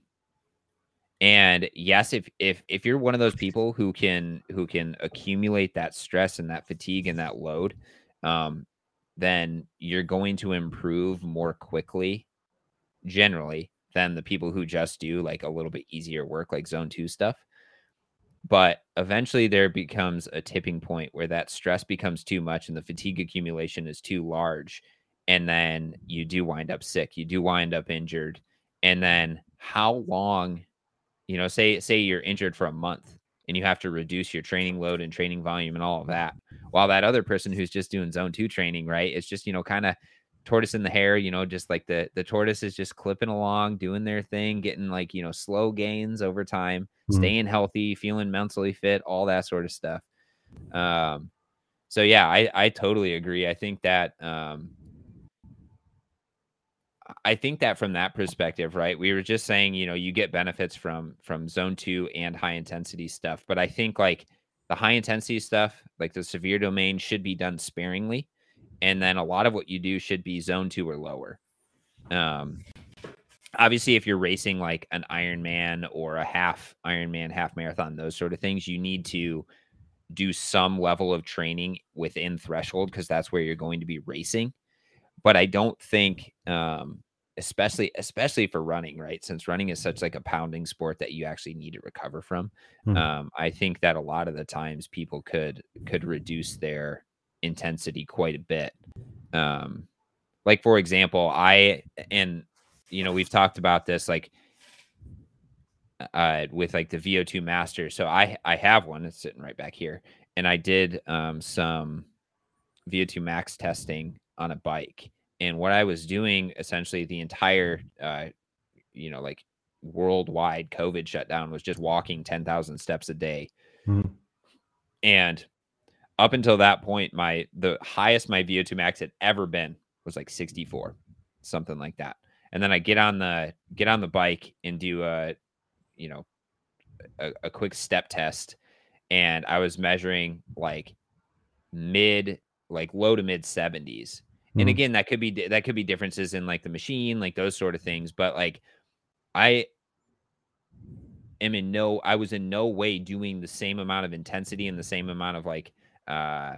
and yes, if if if you're one of those people who can who can accumulate that stress and that fatigue and that load, um, then you're going to improve more quickly, generally, than the people who just do like a little bit easier work, like zone two stuff. But eventually, there becomes a tipping point where that stress becomes too much and the fatigue accumulation is too large, and then you do wind up sick. You do wind up injured, and then how long you know, say say you're injured for a month and you have to reduce your training load and training volume and all of that. While that other person who's just doing zone two training, right? It's just, you know, kind of tortoise in the hare, you know, just like the the tortoise is just clipping along, doing their thing, getting like, you know, slow gains over time, mm-hmm. staying healthy, feeling mentally fit, all that sort of stuff. Um so yeah, I I totally agree. I think that um I think that from that perspective, right? We were just saying, you know, you get benefits from from zone 2 and high intensity stuff, but I think like the high intensity stuff, like the severe domain should be done sparingly, and then a lot of what you do should be zone 2 or lower. Um obviously if you're racing like an Ironman or a half Ironman, half marathon, those sort of things, you need to do some level of training within threshold because that's where you're going to be racing but I don't think, um, especially especially for running, right? Since running is such like a pounding sport that you actually need to recover from. Mm-hmm. Um, I think that a lot of the times people could could reduce their intensity quite a bit. Um, like for example, I and you know we've talked about this like uh with like the VO2 master. So I I have one. It's sitting right back here, and I did um some VO2 max testing on a bike. And what I was doing essentially the entire, uh, you know, like worldwide COVID shutdown was just walking 10,000 steps a day. Mm-hmm. And up until that point, my the highest my VO2 max had ever been was like 64, something like that. And then I get on the get on the bike and do a, you know, a, a quick step test, and I was measuring like mid, like low to mid 70s, Mm-hmm. And again, that could be that could be differences in like the machine, like those sort of things. But like, I am in no, I was in no way doing the same amount of intensity and the same amount of like, uh,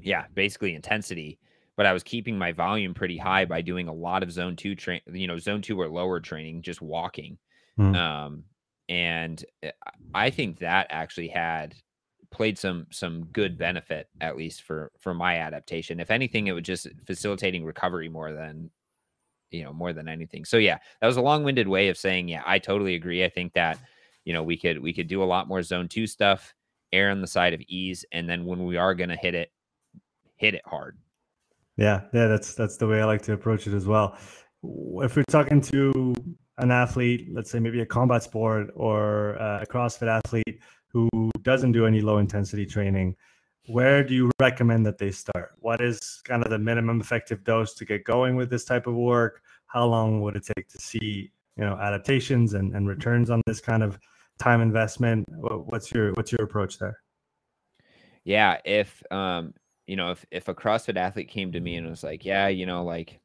yeah, basically intensity. But I was keeping my volume pretty high by doing a lot of zone two train, you know, zone two or lower training, just walking. Mm. Um, and eh, I think that actually had played some some good benefit at least for for my adaptation. If anything, it was just facilitating recovery more than you know more than anything. So yeah, that was a long-winded way of saying yeah, I totally agree. I think that you know we could we could do a lot more zone 2 stuff, err on the side of ease and then when we are going to hit it hit it hard. Yeah, yeah, that's that's the way I like to approach it as well. If we're talking to an athlete, let's say maybe a combat sport or uh, a CrossFit athlete who doesn't do any low intensity training, where do you recommend that they start? What is kind of the minimum effective dose to get going with this type of work? How long would it take to see, you know, adaptations and, and returns on this kind of time investment? What's your what's your approach there? Yeah, if um, you know, if if a CrossFit athlete came to me and was like, "Yeah, you know, like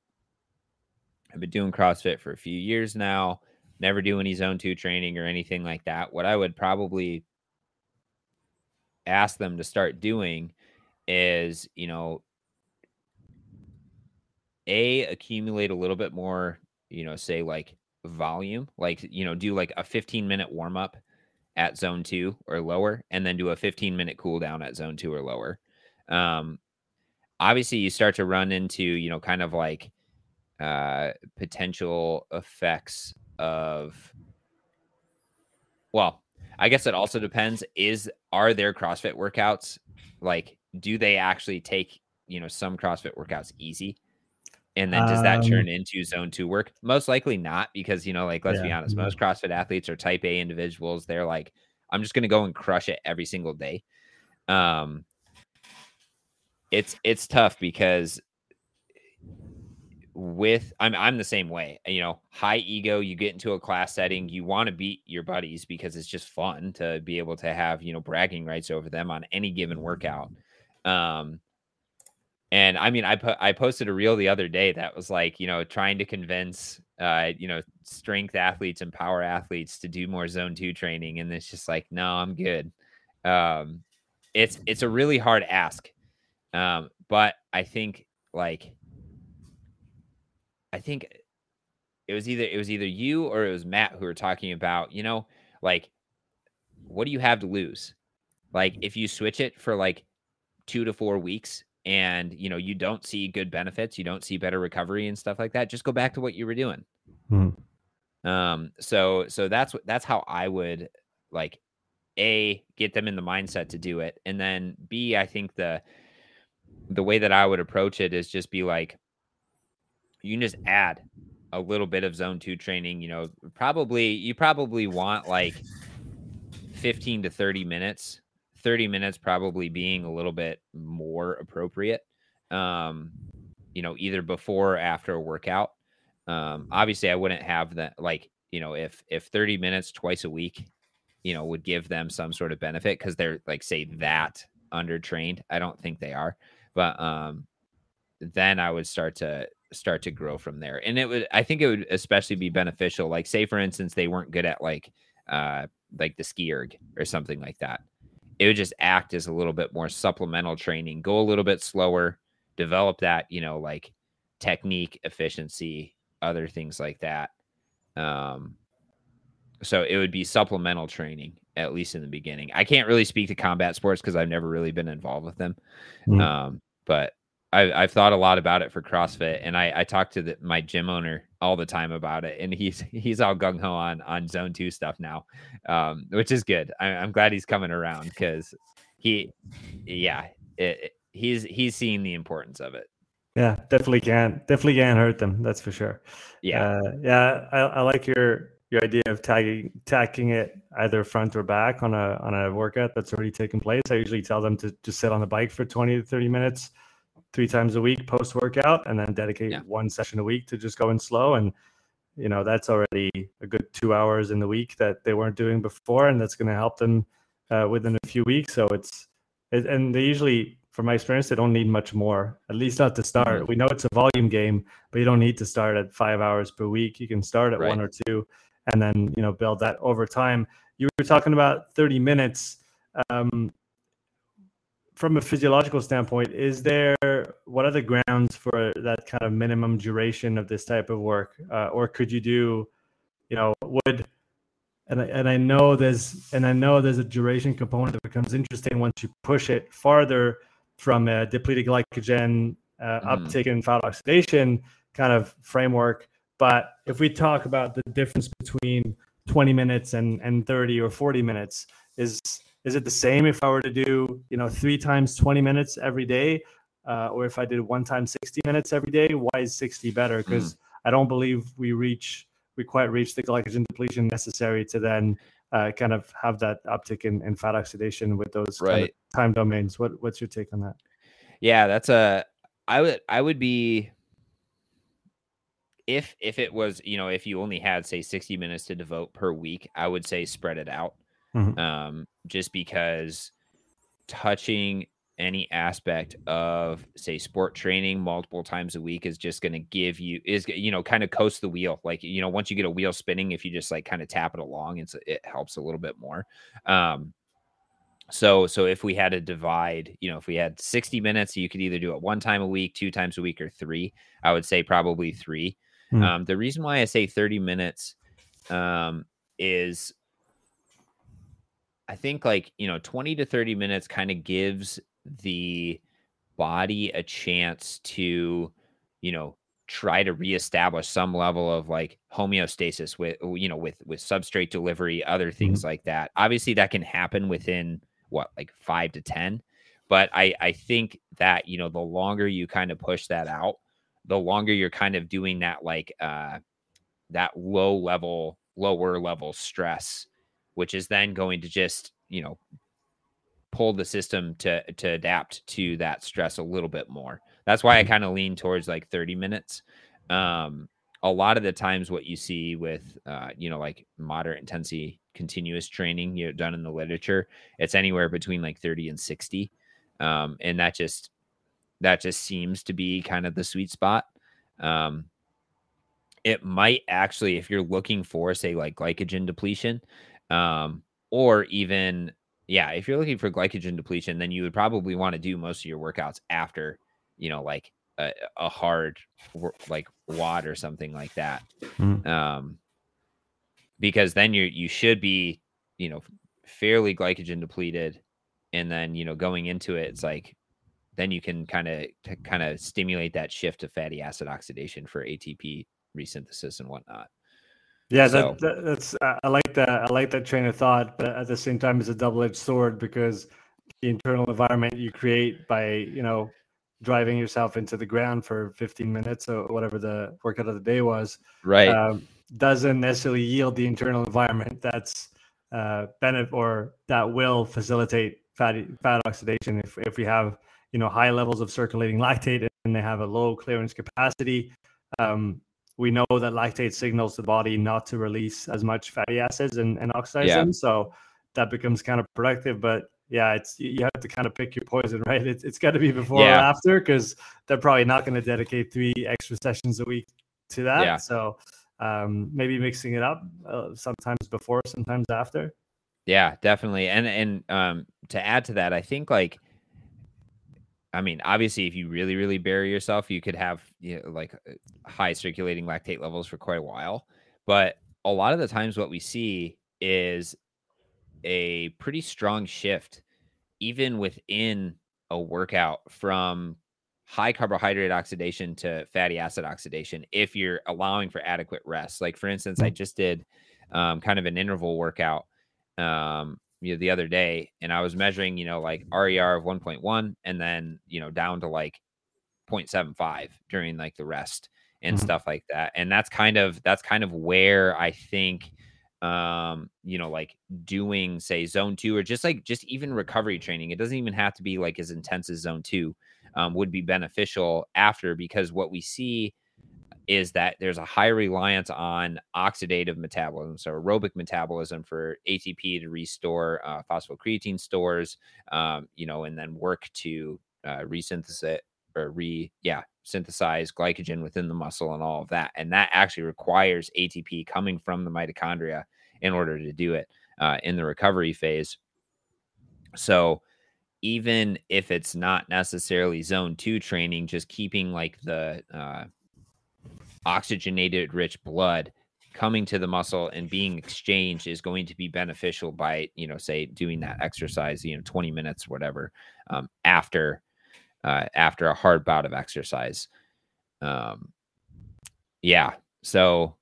I've been doing CrossFit for a few years now, never do any zone two training or anything like that," what I would probably ask them to start doing is, you know, a accumulate a little bit more, you know, say like volume, like, you know, do like a 15 minute warm up at zone two or lower, and then do a 15 minute cool down at zone two or lower. Um, obviously, you start to run into, you know, kind of like uh, potential effects of, well, I guess it also depends. Is are their CrossFit workouts like do they actually take you know some CrossFit workouts easy? And then does that um, turn into zone two work? Most likely not, because you know, like let's yeah, be honest, most CrossFit athletes are type A individuals. They're like, I'm just gonna go and crush it every single day. Um it's it's tough because with I'm I'm the same way. You know, high ego, you get into a class setting, you want to beat your buddies because it's just fun to be able to have, you know, bragging rights over them on any given workout. Um and I mean, I put I posted a reel the other day that was like, you know, trying to convince uh, you know, strength athletes and power athletes to do more zone two training. And it's just like, no, I'm good. Um, it's it's a really hard ask. Um, but I think like I think it was either it was either you or it was Matt who were talking about, you know, like what do you have to lose? Like if you switch it for like two to four weeks and you know you don't see good benefits, you don't see better recovery and stuff like that, just go back to what you were doing. Hmm. Um, so so that's what that's how I would like a get them in the mindset to do it, and then b I think the the way that I would approach it is just be like you can just add a little bit of zone two training. You know, probably you probably want like 15 to 30 minutes 30 minutes probably being a little bit more appropriate. Um, you know, either before or after a workout. Um, obviously I wouldn't have that like, you know, if if 30 minutes twice a week, you know, would give them some sort of benefit because they're like say that under trained. I don't think they are. But um then I would start to start to grow from there. And it would I think it would especially be beneficial. Like say for instance, they weren't good at like uh like the ski erg or something like that it would just act as a little bit more supplemental training, go a little bit slower, develop that, you know, like technique, efficiency, other things like that. Um, so it would be supplemental training, at least in the beginning. I can't really speak to combat sports because I've never really been involved with them. Mm-hmm. Um, but I, I've thought a lot about it for CrossFit, and I, I talked to the, my gym owner all the time about it, and he's he's all gung ho on on Zone Two stuff now, um, which is good. I, am glad he's coming around because he, yeah, it, he's he's seeing the importance of it. Yeah, definitely can definitely can hurt them. That's for sure. Yeah, uh, yeah. I, I like your your idea of tagging tacking it either front or back on a on a workout that's already taken place. I usually tell them to just sit on the bike for 20 to 30 minutes three times a week post workout and then dedicate yeah. one session a week to just going slow and you know that's already a good two hours in the week that they weren't doing before and that's going to help them uh, within a few weeks so it's it, and they usually from my experience they don't need much more at least not to start mm-hmm. we know it's a volume game but you don't need to start at five hours per week you can start at right. one or two and then you know build that over time you were talking about 30 minutes um, from a physiological standpoint, is there what are the grounds for that kind of minimum duration of this type of work, uh, or could you do, you know, would and I, and I know there's and I know there's a duration component that becomes interesting once you push it farther from a depleted glycogen uh, mm. uptake and fat oxidation kind of framework. But if we talk about the difference between 20 minutes and and 30 or 40 minutes, is is it the same if I were to do, you know, three times 20 minutes every day? Uh, or if I did one time 60 minutes every day, why is 60 better? Because mm. I don't believe we reach, we quite reach the glycogen depletion necessary to then uh, kind of have that uptick in, in fat oxidation with those right. kind of time domains. What, what's your take on that? Yeah, that's a, I would, I would be, if, if it was, you know, if you only had say 60 minutes to devote per week, I would say spread it out mm-hmm. um, just because touching any aspect of say sport training multiple times a week is just going to give you is you know kind of coast the wheel. Like you know once you get a wheel spinning if you just like kind of tap it along it's it helps a little bit more. Um so so if we had to divide you know if we had 60 minutes you could either do it one time a week two times a week or three. I would say probably three. Mm. um, the reason why i say 30 minutes um, is i think like you know 20 to 30 minutes kind of gives the body a chance to you know try to reestablish some level of like homeostasis with you know with with substrate delivery other things mm-hmm. like that obviously that can happen within what like five to ten but i i think that you know the longer you kind of push that out the longer you're kind of doing that like uh that low level lower level stress which is then going to just you know pull the system to to adapt to that stress a little bit more. That's why i mm-hmm. kind of lean towards like 30 minutes. Um a lot of the times what you see with uh you know like moderate intensity continuous training you know done in the literature it's anywhere between like 30 and 60 um, and that just that just seems to be kind of the sweet spot. Um, it might actually if you're looking for say like glycogen depletion um, or even yeah if you're looking for glycogen depletion then you would probably want to do most of your workouts after you know like a, a hard like WOD or something like that mm. um because then you you should be you know fairly glycogen depleted and then you know going into it it's like then you can kind of kind of stimulate that shift to fatty acid oxidation for atp resynthesis and whatnot yeah so, that, that, that's i like that i like that train of thought but at the same time it's a double-edged sword because the internal environment you create by you know driving yourself into the ground for 15 minutes or whatever the workout of the day was right. um, doesn't necessarily yield the internal environment that's uh, benefit or that will facilitate fatty fat oxidation. If, if we have you know high levels of circulating lactate and they have a low clearance capacity um, we know that lactate signals the body not to release as much fatty acids and, and oxidize yeah. them so that becomes kind of productive but yeah it's you have to kind of pick your poison right it's, it's got to be before yeah. or after because they're probably not going to dedicate three extra sessions a week to that yeah. so um, maybe mixing it up uh, sometimes before, sometimes after. Yeah, definitely. And and um, to add to that, I think like, I mean, obviously, if you really really bury yourself, you could have you know, like uh, high circulating lactate levels for quite a while. But a lot of the times, what we see is a pretty strong shift, even within a workout from high carbohydrate oxidation to fatty acid oxidation if you're allowing for adequate rest. Like for instance, I mm. just did um, kind of an interval workout um, you know, the other day, and I was measuring, you know, like RER of 1.1, and then you know down to like 0.75 during like the rest and mm-hmm. stuff like that. And that's kind of that's kind of where I think um you know like doing say zone 2 or just like just even recovery training it doesn't even have to be like as intense as zone 2 um, would be beneficial after because what we see is that there's a high reliance on oxidative metabolism, so aerobic metabolism for ATP to restore uh, phosphocreatine stores, um, you know, and then work to uh, resynthesize or re, yeah, synthesize glycogen within the muscle and all of that. And that actually requires ATP coming from the mitochondria in order to do it uh, in the recovery phase. So, even if it's not necessarily zone two training, just keeping like the uh, oxygenated rich blood coming to the muscle and being exchanged is going to be beneficial by you know say doing that exercise you know 20 minutes whatever um, after uh, after a hard bout of exercise. Um, yeah so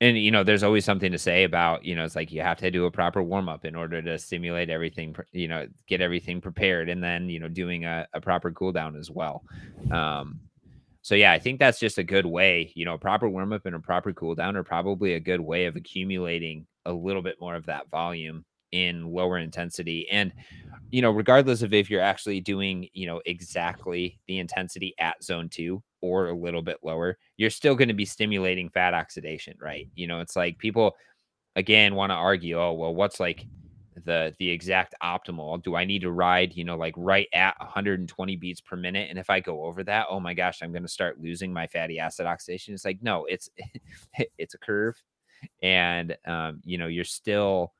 and you know there's always something to say about you know it's like you have to do a proper warm up in order to simulate everything you know get everything prepared and then you know doing a, a proper cool down as well. Um so yeah i think that's just a good way you know a proper warm up and a proper cool down are probably a good way of accumulating a little bit more of that volume in lower intensity and you know regardless of if you're actually doing you know exactly the intensity at zone 2 or a little bit lower, you're still going to be stimulating fat oxidation, right? You know, it's like people again want to argue, oh, well, what's like the the exact optimal? Do I need to ride, you know, like right at 120 beats per minute? And if I go over that, oh my gosh, I'm going to start losing my fatty acid oxidation. It's like, no, it's it's a curve, and um, you know, you're still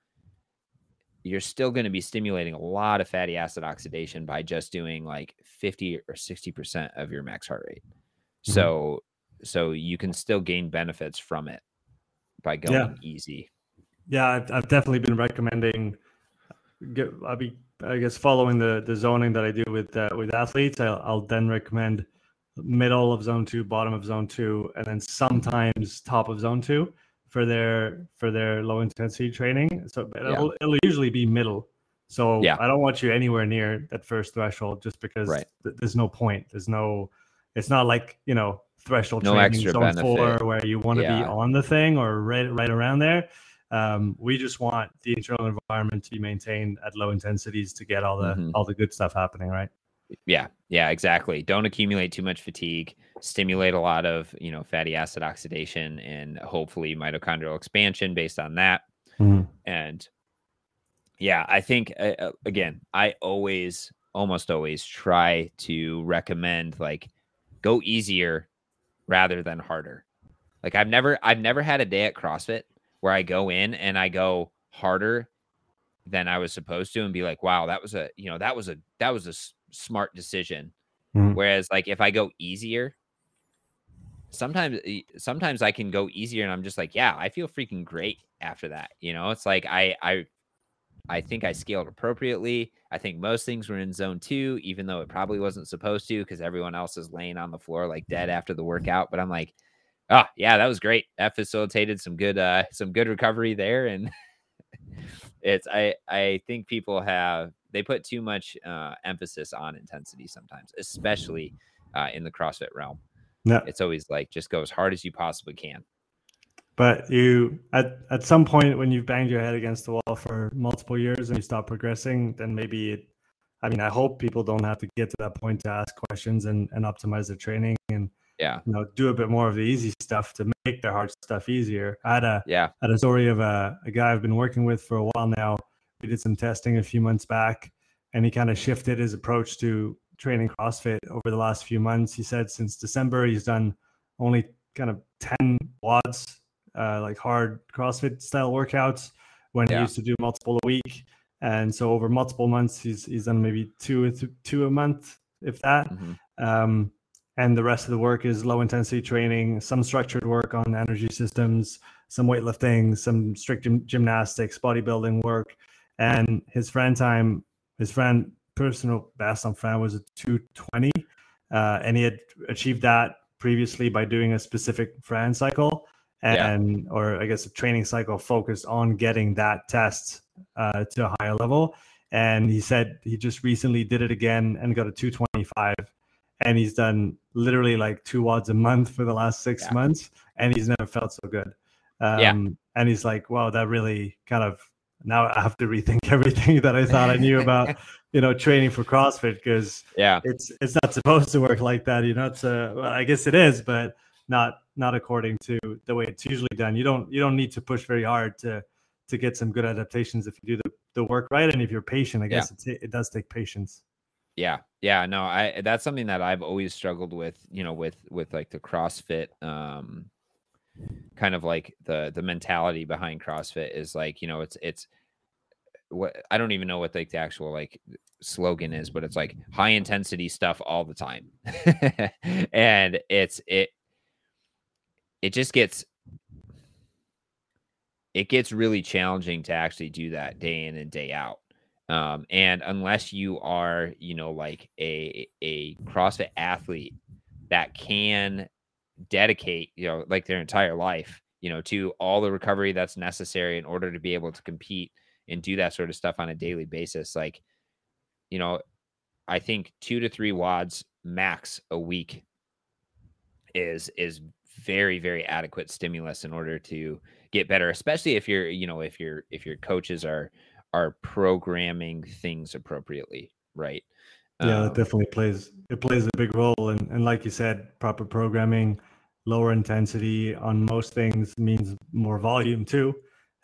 you're still going to be stimulating a lot of fatty acid oxidation by just doing like 50 or 60% of your max heart rate. Mm-hmm. So so you can still gain benefits from it by going yeah. easy. Yeah, I've, I've, definitely been recommending. Get, I'll be, I guess, following the the zoning that I do with uh, with athletes. I'll, I'll then recommend middle of zone two, bottom of zone two, and then sometimes top of zone two for their for their low intensity training. So it'll, it'll usually be middle. So yeah. I don't want you anywhere near that first threshold just because right. th- there's no point. There's no. It's not like you know threshold no training zone benefit. four where you want to yeah. be on the thing or right right around there. Um, we just want the internal environment to be maintained at low intensities to get all the mm-hmm. all the good stuff happening, right? Yeah, yeah, exactly. Don't accumulate too much fatigue. Stimulate a lot of you know fatty acid oxidation and hopefully mitochondrial expansion based on that. Mm-hmm. And yeah, I think uh, uh, again, I always, almost always try to recommend like go easier rather than harder. Like I've never, I've never had a day at CrossFit where I go in and I go harder than I was supposed to and be like, wow, that was a, you know, that was a, that was a smart decision. Mm-hmm. Whereas like if I go easier, sometimes sometimes I can go easier and I'm just like, yeah, I feel freaking great after that. You know, it's like I I I think I scaled appropriately. I think most things were in zone two, even though it probably wasn't supposed to because everyone else is laying on the floor like dead after the workout. But I'm like, oh yeah, that was great. That facilitated some good uh some good recovery there. And it's I I think people have they put too much uh, emphasis on intensity sometimes, especially uh, in the CrossFit realm. Yeah. It's always like just go as hard as you possibly can. But you at at some point when you've banged your head against the wall for multiple years and you stop progressing, then maybe it I mean, I hope people don't have to get to that point to ask questions and, and optimize their training and yeah, you know, do a bit more of the easy stuff to make the hard stuff easier. I had a yeah, I had a story of a, a guy I've been working with for a while now we did some testing a few months back, and he kind of shifted his approach to training CrossFit over the last few months. He said since December he's done only kind of 10 WODs, uh, like hard CrossFit style workouts when yeah. he used to do multiple a week. And so over multiple months, he's, he's done maybe two, two a month, if that. Mm-hmm. Um, and the rest of the work is low intensity training, some structured work on energy systems, some weightlifting, some strict gymnastics, bodybuilding work, and his friend time, his friend personal best on Fran was a 220, uh, and he had achieved that previously by doing a specific Fran cycle and yeah. or I guess a training cycle focused on getting that test uh, to a higher level. And he said he just recently did it again and got a 225 and he's done literally like two WODs a month for the last six yeah. months and he's never felt so good um, yeah. and he's like wow that really kind of now I have to rethink everything that I thought I knew about, you know, training for CrossFit because yeah, it's it's not supposed to work like that. You know, it's a well, I guess it is, but not not according to the way it's usually done. You don't you don't need to push very hard to to get some good adaptations if you do the, the work right and if you're patient. I guess yeah. it does take patience. Yeah, yeah, no, I that's something that I've always struggled with. You know, with with like the CrossFit um kind of like the the mentality behind CrossFit is like, you know, it's it's what I don't even know what like the actual like slogan is, but it's like high intensity stuff all the time. and it's it it just gets it gets really challenging to actually do that day in and day out. Um, and unless you are, you know, like a a CrossFit athlete that can dedicate, you know, like their entire life, you know, to all the recovery that's necessary in order to be able to compete and do that sort of stuff on a daily basis. Like, you know, I think two to three WODs max a week is is very very adequate stimulus in order to get better especially if you're you know if your if your coaches are are programming things appropriately right yeah, um, it definitely plays it plays a big role, and and like you said, proper programming, lower intensity on most things means more volume too,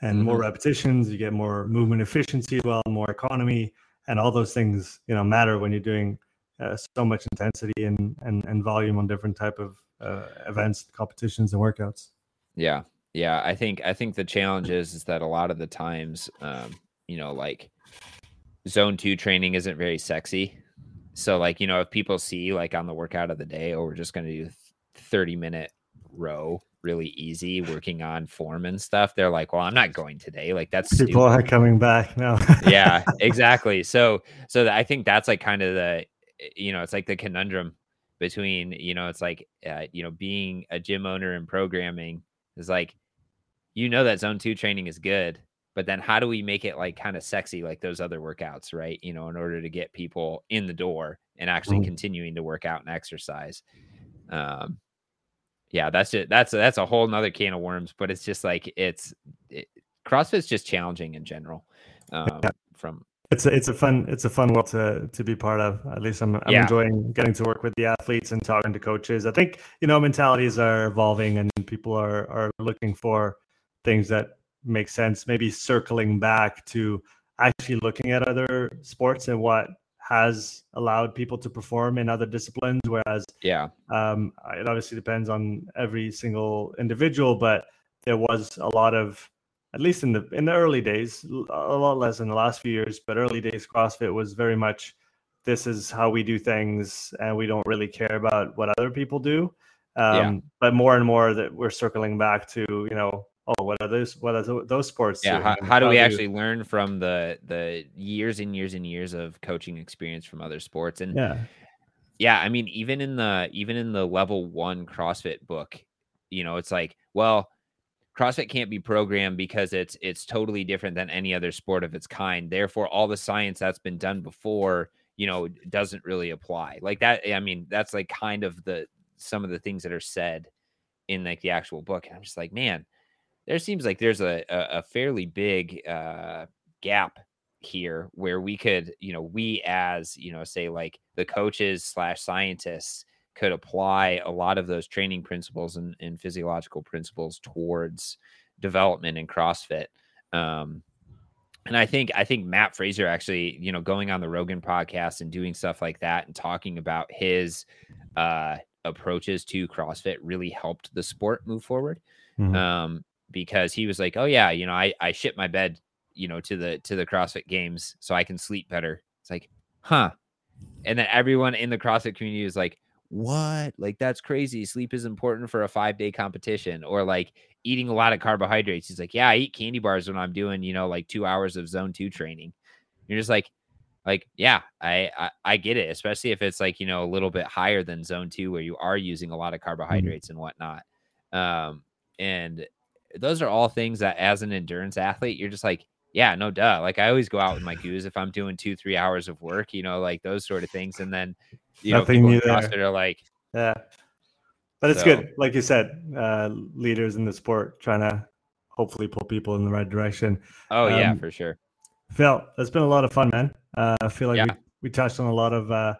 and mm-hmm. more repetitions. You get more movement efficiency, as well, more economy, and all those things you know matter when you're doing uh, so much intensity and and and volume on different type of uh, events, competitions, and workouts. Yeah, yeah. I think I think the challenge is is that a lot of the times, um, you know, like zone two training isn't very sexy. So like, you know, if people see like on the workout of the day, oh, we're just going to do 30 minute row really easy working on form and stuff they're like well i'm not going today like that's people stupid. are coming back now yeah exactly so so i think that's like kind of the you know it's like the conundrum between you know it's like uh, you know being a gym owner and programming is like you know that zone two training is good but then how do we make it like kind of sexy like those other workouts right you know in order to get people in the door and actually mm-hmm. continuing to work out and exercise um yeah that's it that's that's a whole nother can of worms but it's just like it's it, crossfit's just challenging in general um yeah. from it's a, it's a fun it's a fun world to to be part of at least i'm, I'm yeah. enjoying getting to work with the athletes and talking to coaches i think you know mentalities are evolving and people are are looking for things that make sense. Maybe circling back to actually looking at other sports and what has allowed people to perform in other disciplines. Whereas, yeah, um, it obviously depends on every single individual, but there was a lot of, at least in the in the early days, a lot less in the last few years, but early days CrossFit was very much this is how we do things, and we don't really care about what other people do. Um, yeah. But more and more that we're circling back to, you know, oh what are those what are those sports yeah how, how, do we actually learn from the the years and years and years of coaching experience from other sports? And yeah. yeah i mean even in the even in the level one crossfit book you know it's like well crossfit can't be programmed because it's it's totally different than any other sport of its kind. Therefore all the science that's been done before you know doesn't really apply. Like that i mean that's like kind of the some of the things that are said in like the actual book. And i'm just like man there seems like there's a, a, a fairly big uh, gap here where we could, you know, we as, you know, say like the coaches slash scientists could apply a lot of those training principles and, and physiological principles towards development in CrossFit. Um, and I think I think Mat Fraser actually, you know, going on the Rogan podcast and doing stuff like that and talking about his uh, approaches to CrossFit really helped the sport move forward. Mm-hmm. Um, because he was like, "Oh yeah, you know, I I shit my bed, you know, to the to the CrossFit games so I can sleep better." It's like, "Huh." And then everyone in the CrossFit community is like, "What? Like that's crazy. Sleep is important for a 5-day competition." Or like eating a lot of carbohydrates. He's like, "Yeah, I eat candy bars when I'm doing, you know, like 2 hours of zone 2 training." You're just like, like yeah I, I, I get it especially if it's like you know a little bit higher than zone two where you are using a lot of mm-hmm. carbohydrates and whatnot um and those are all things that as an endurance athlete, you're just like, yeah, no duh. Like I always go out with my goose if I'm doing two, three hours of work, you know, like those sort of things. And then you Nothing know, people CrossFit are like, yeah. But it's so, good, like you said, uh, leaders in the sport trying to hopefully pull people in the right direction. Oh um, yeah, for sure. Phil, it's been a lot of fun, man. Uh, I feel like yeah. we, we touched on a lot of uh,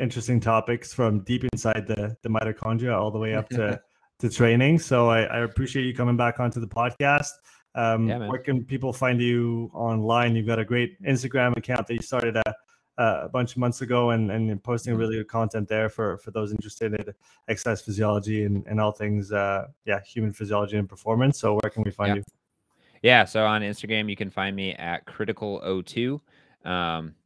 interesting topics from deep inside the the mitochondria all the way up to to training. So I, I appreciate you coming back onto the podcast. Um, yeah, where can people find you online? You've got a great Instagram account that you started a, a bunch of months ago and, and posting mm-hmm. really good content there for, for those interested in exercise physiology and, and all things, uh, yeah, human physiology and performance. So where can we find yeah. you? Yeah. So on Instagram, you can find me at critical O2. Um,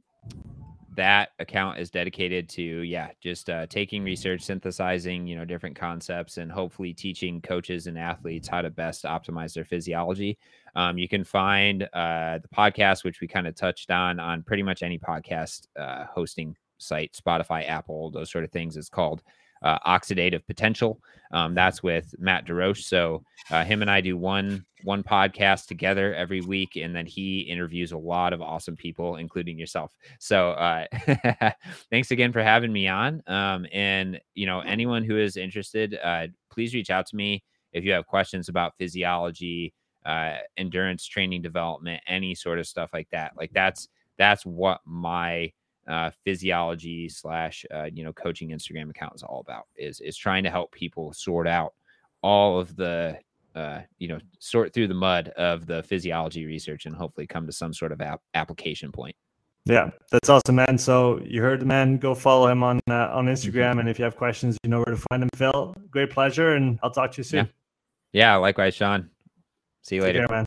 that account is dedicated to yeah just uh, taking research synthesizing you know different concepts and hopefully teaching coaches and athletes how to best optimize their physiology. Um, you can find uh, the podcast which we kind of touched on on pretty much any podcast uh, hosting site spotify apple those sort of things. It's called uh, oxidative potential. Um, that's with Matt DeRoche. So uh, him and I do one one podcast together every week, and then he interviews a lot of awesome people, including yourself. So uh, thanks again for having me on. Um, and you know, anyone who is interested, uh, please reach out to me if you have questions about physiology, uh, endurance training development, any sort of stuff like that. Like that's that's what my uh, physiology slash uh, you know coaching Instagram account is all about is is trying to help people sort out all of the uh, you know sort through the mud of the physiology research and hopefully come to some sort of ap- application point. Yeah, that's awesome, man. So you heard the man. Go follow him on uh, on Instagram, mm-hmm. and if you have questions, you know where to find him. Phil, great pleasure, and I'll talk to you soon. Yeah, yeah likewise, Sean. See you Take later, care, man.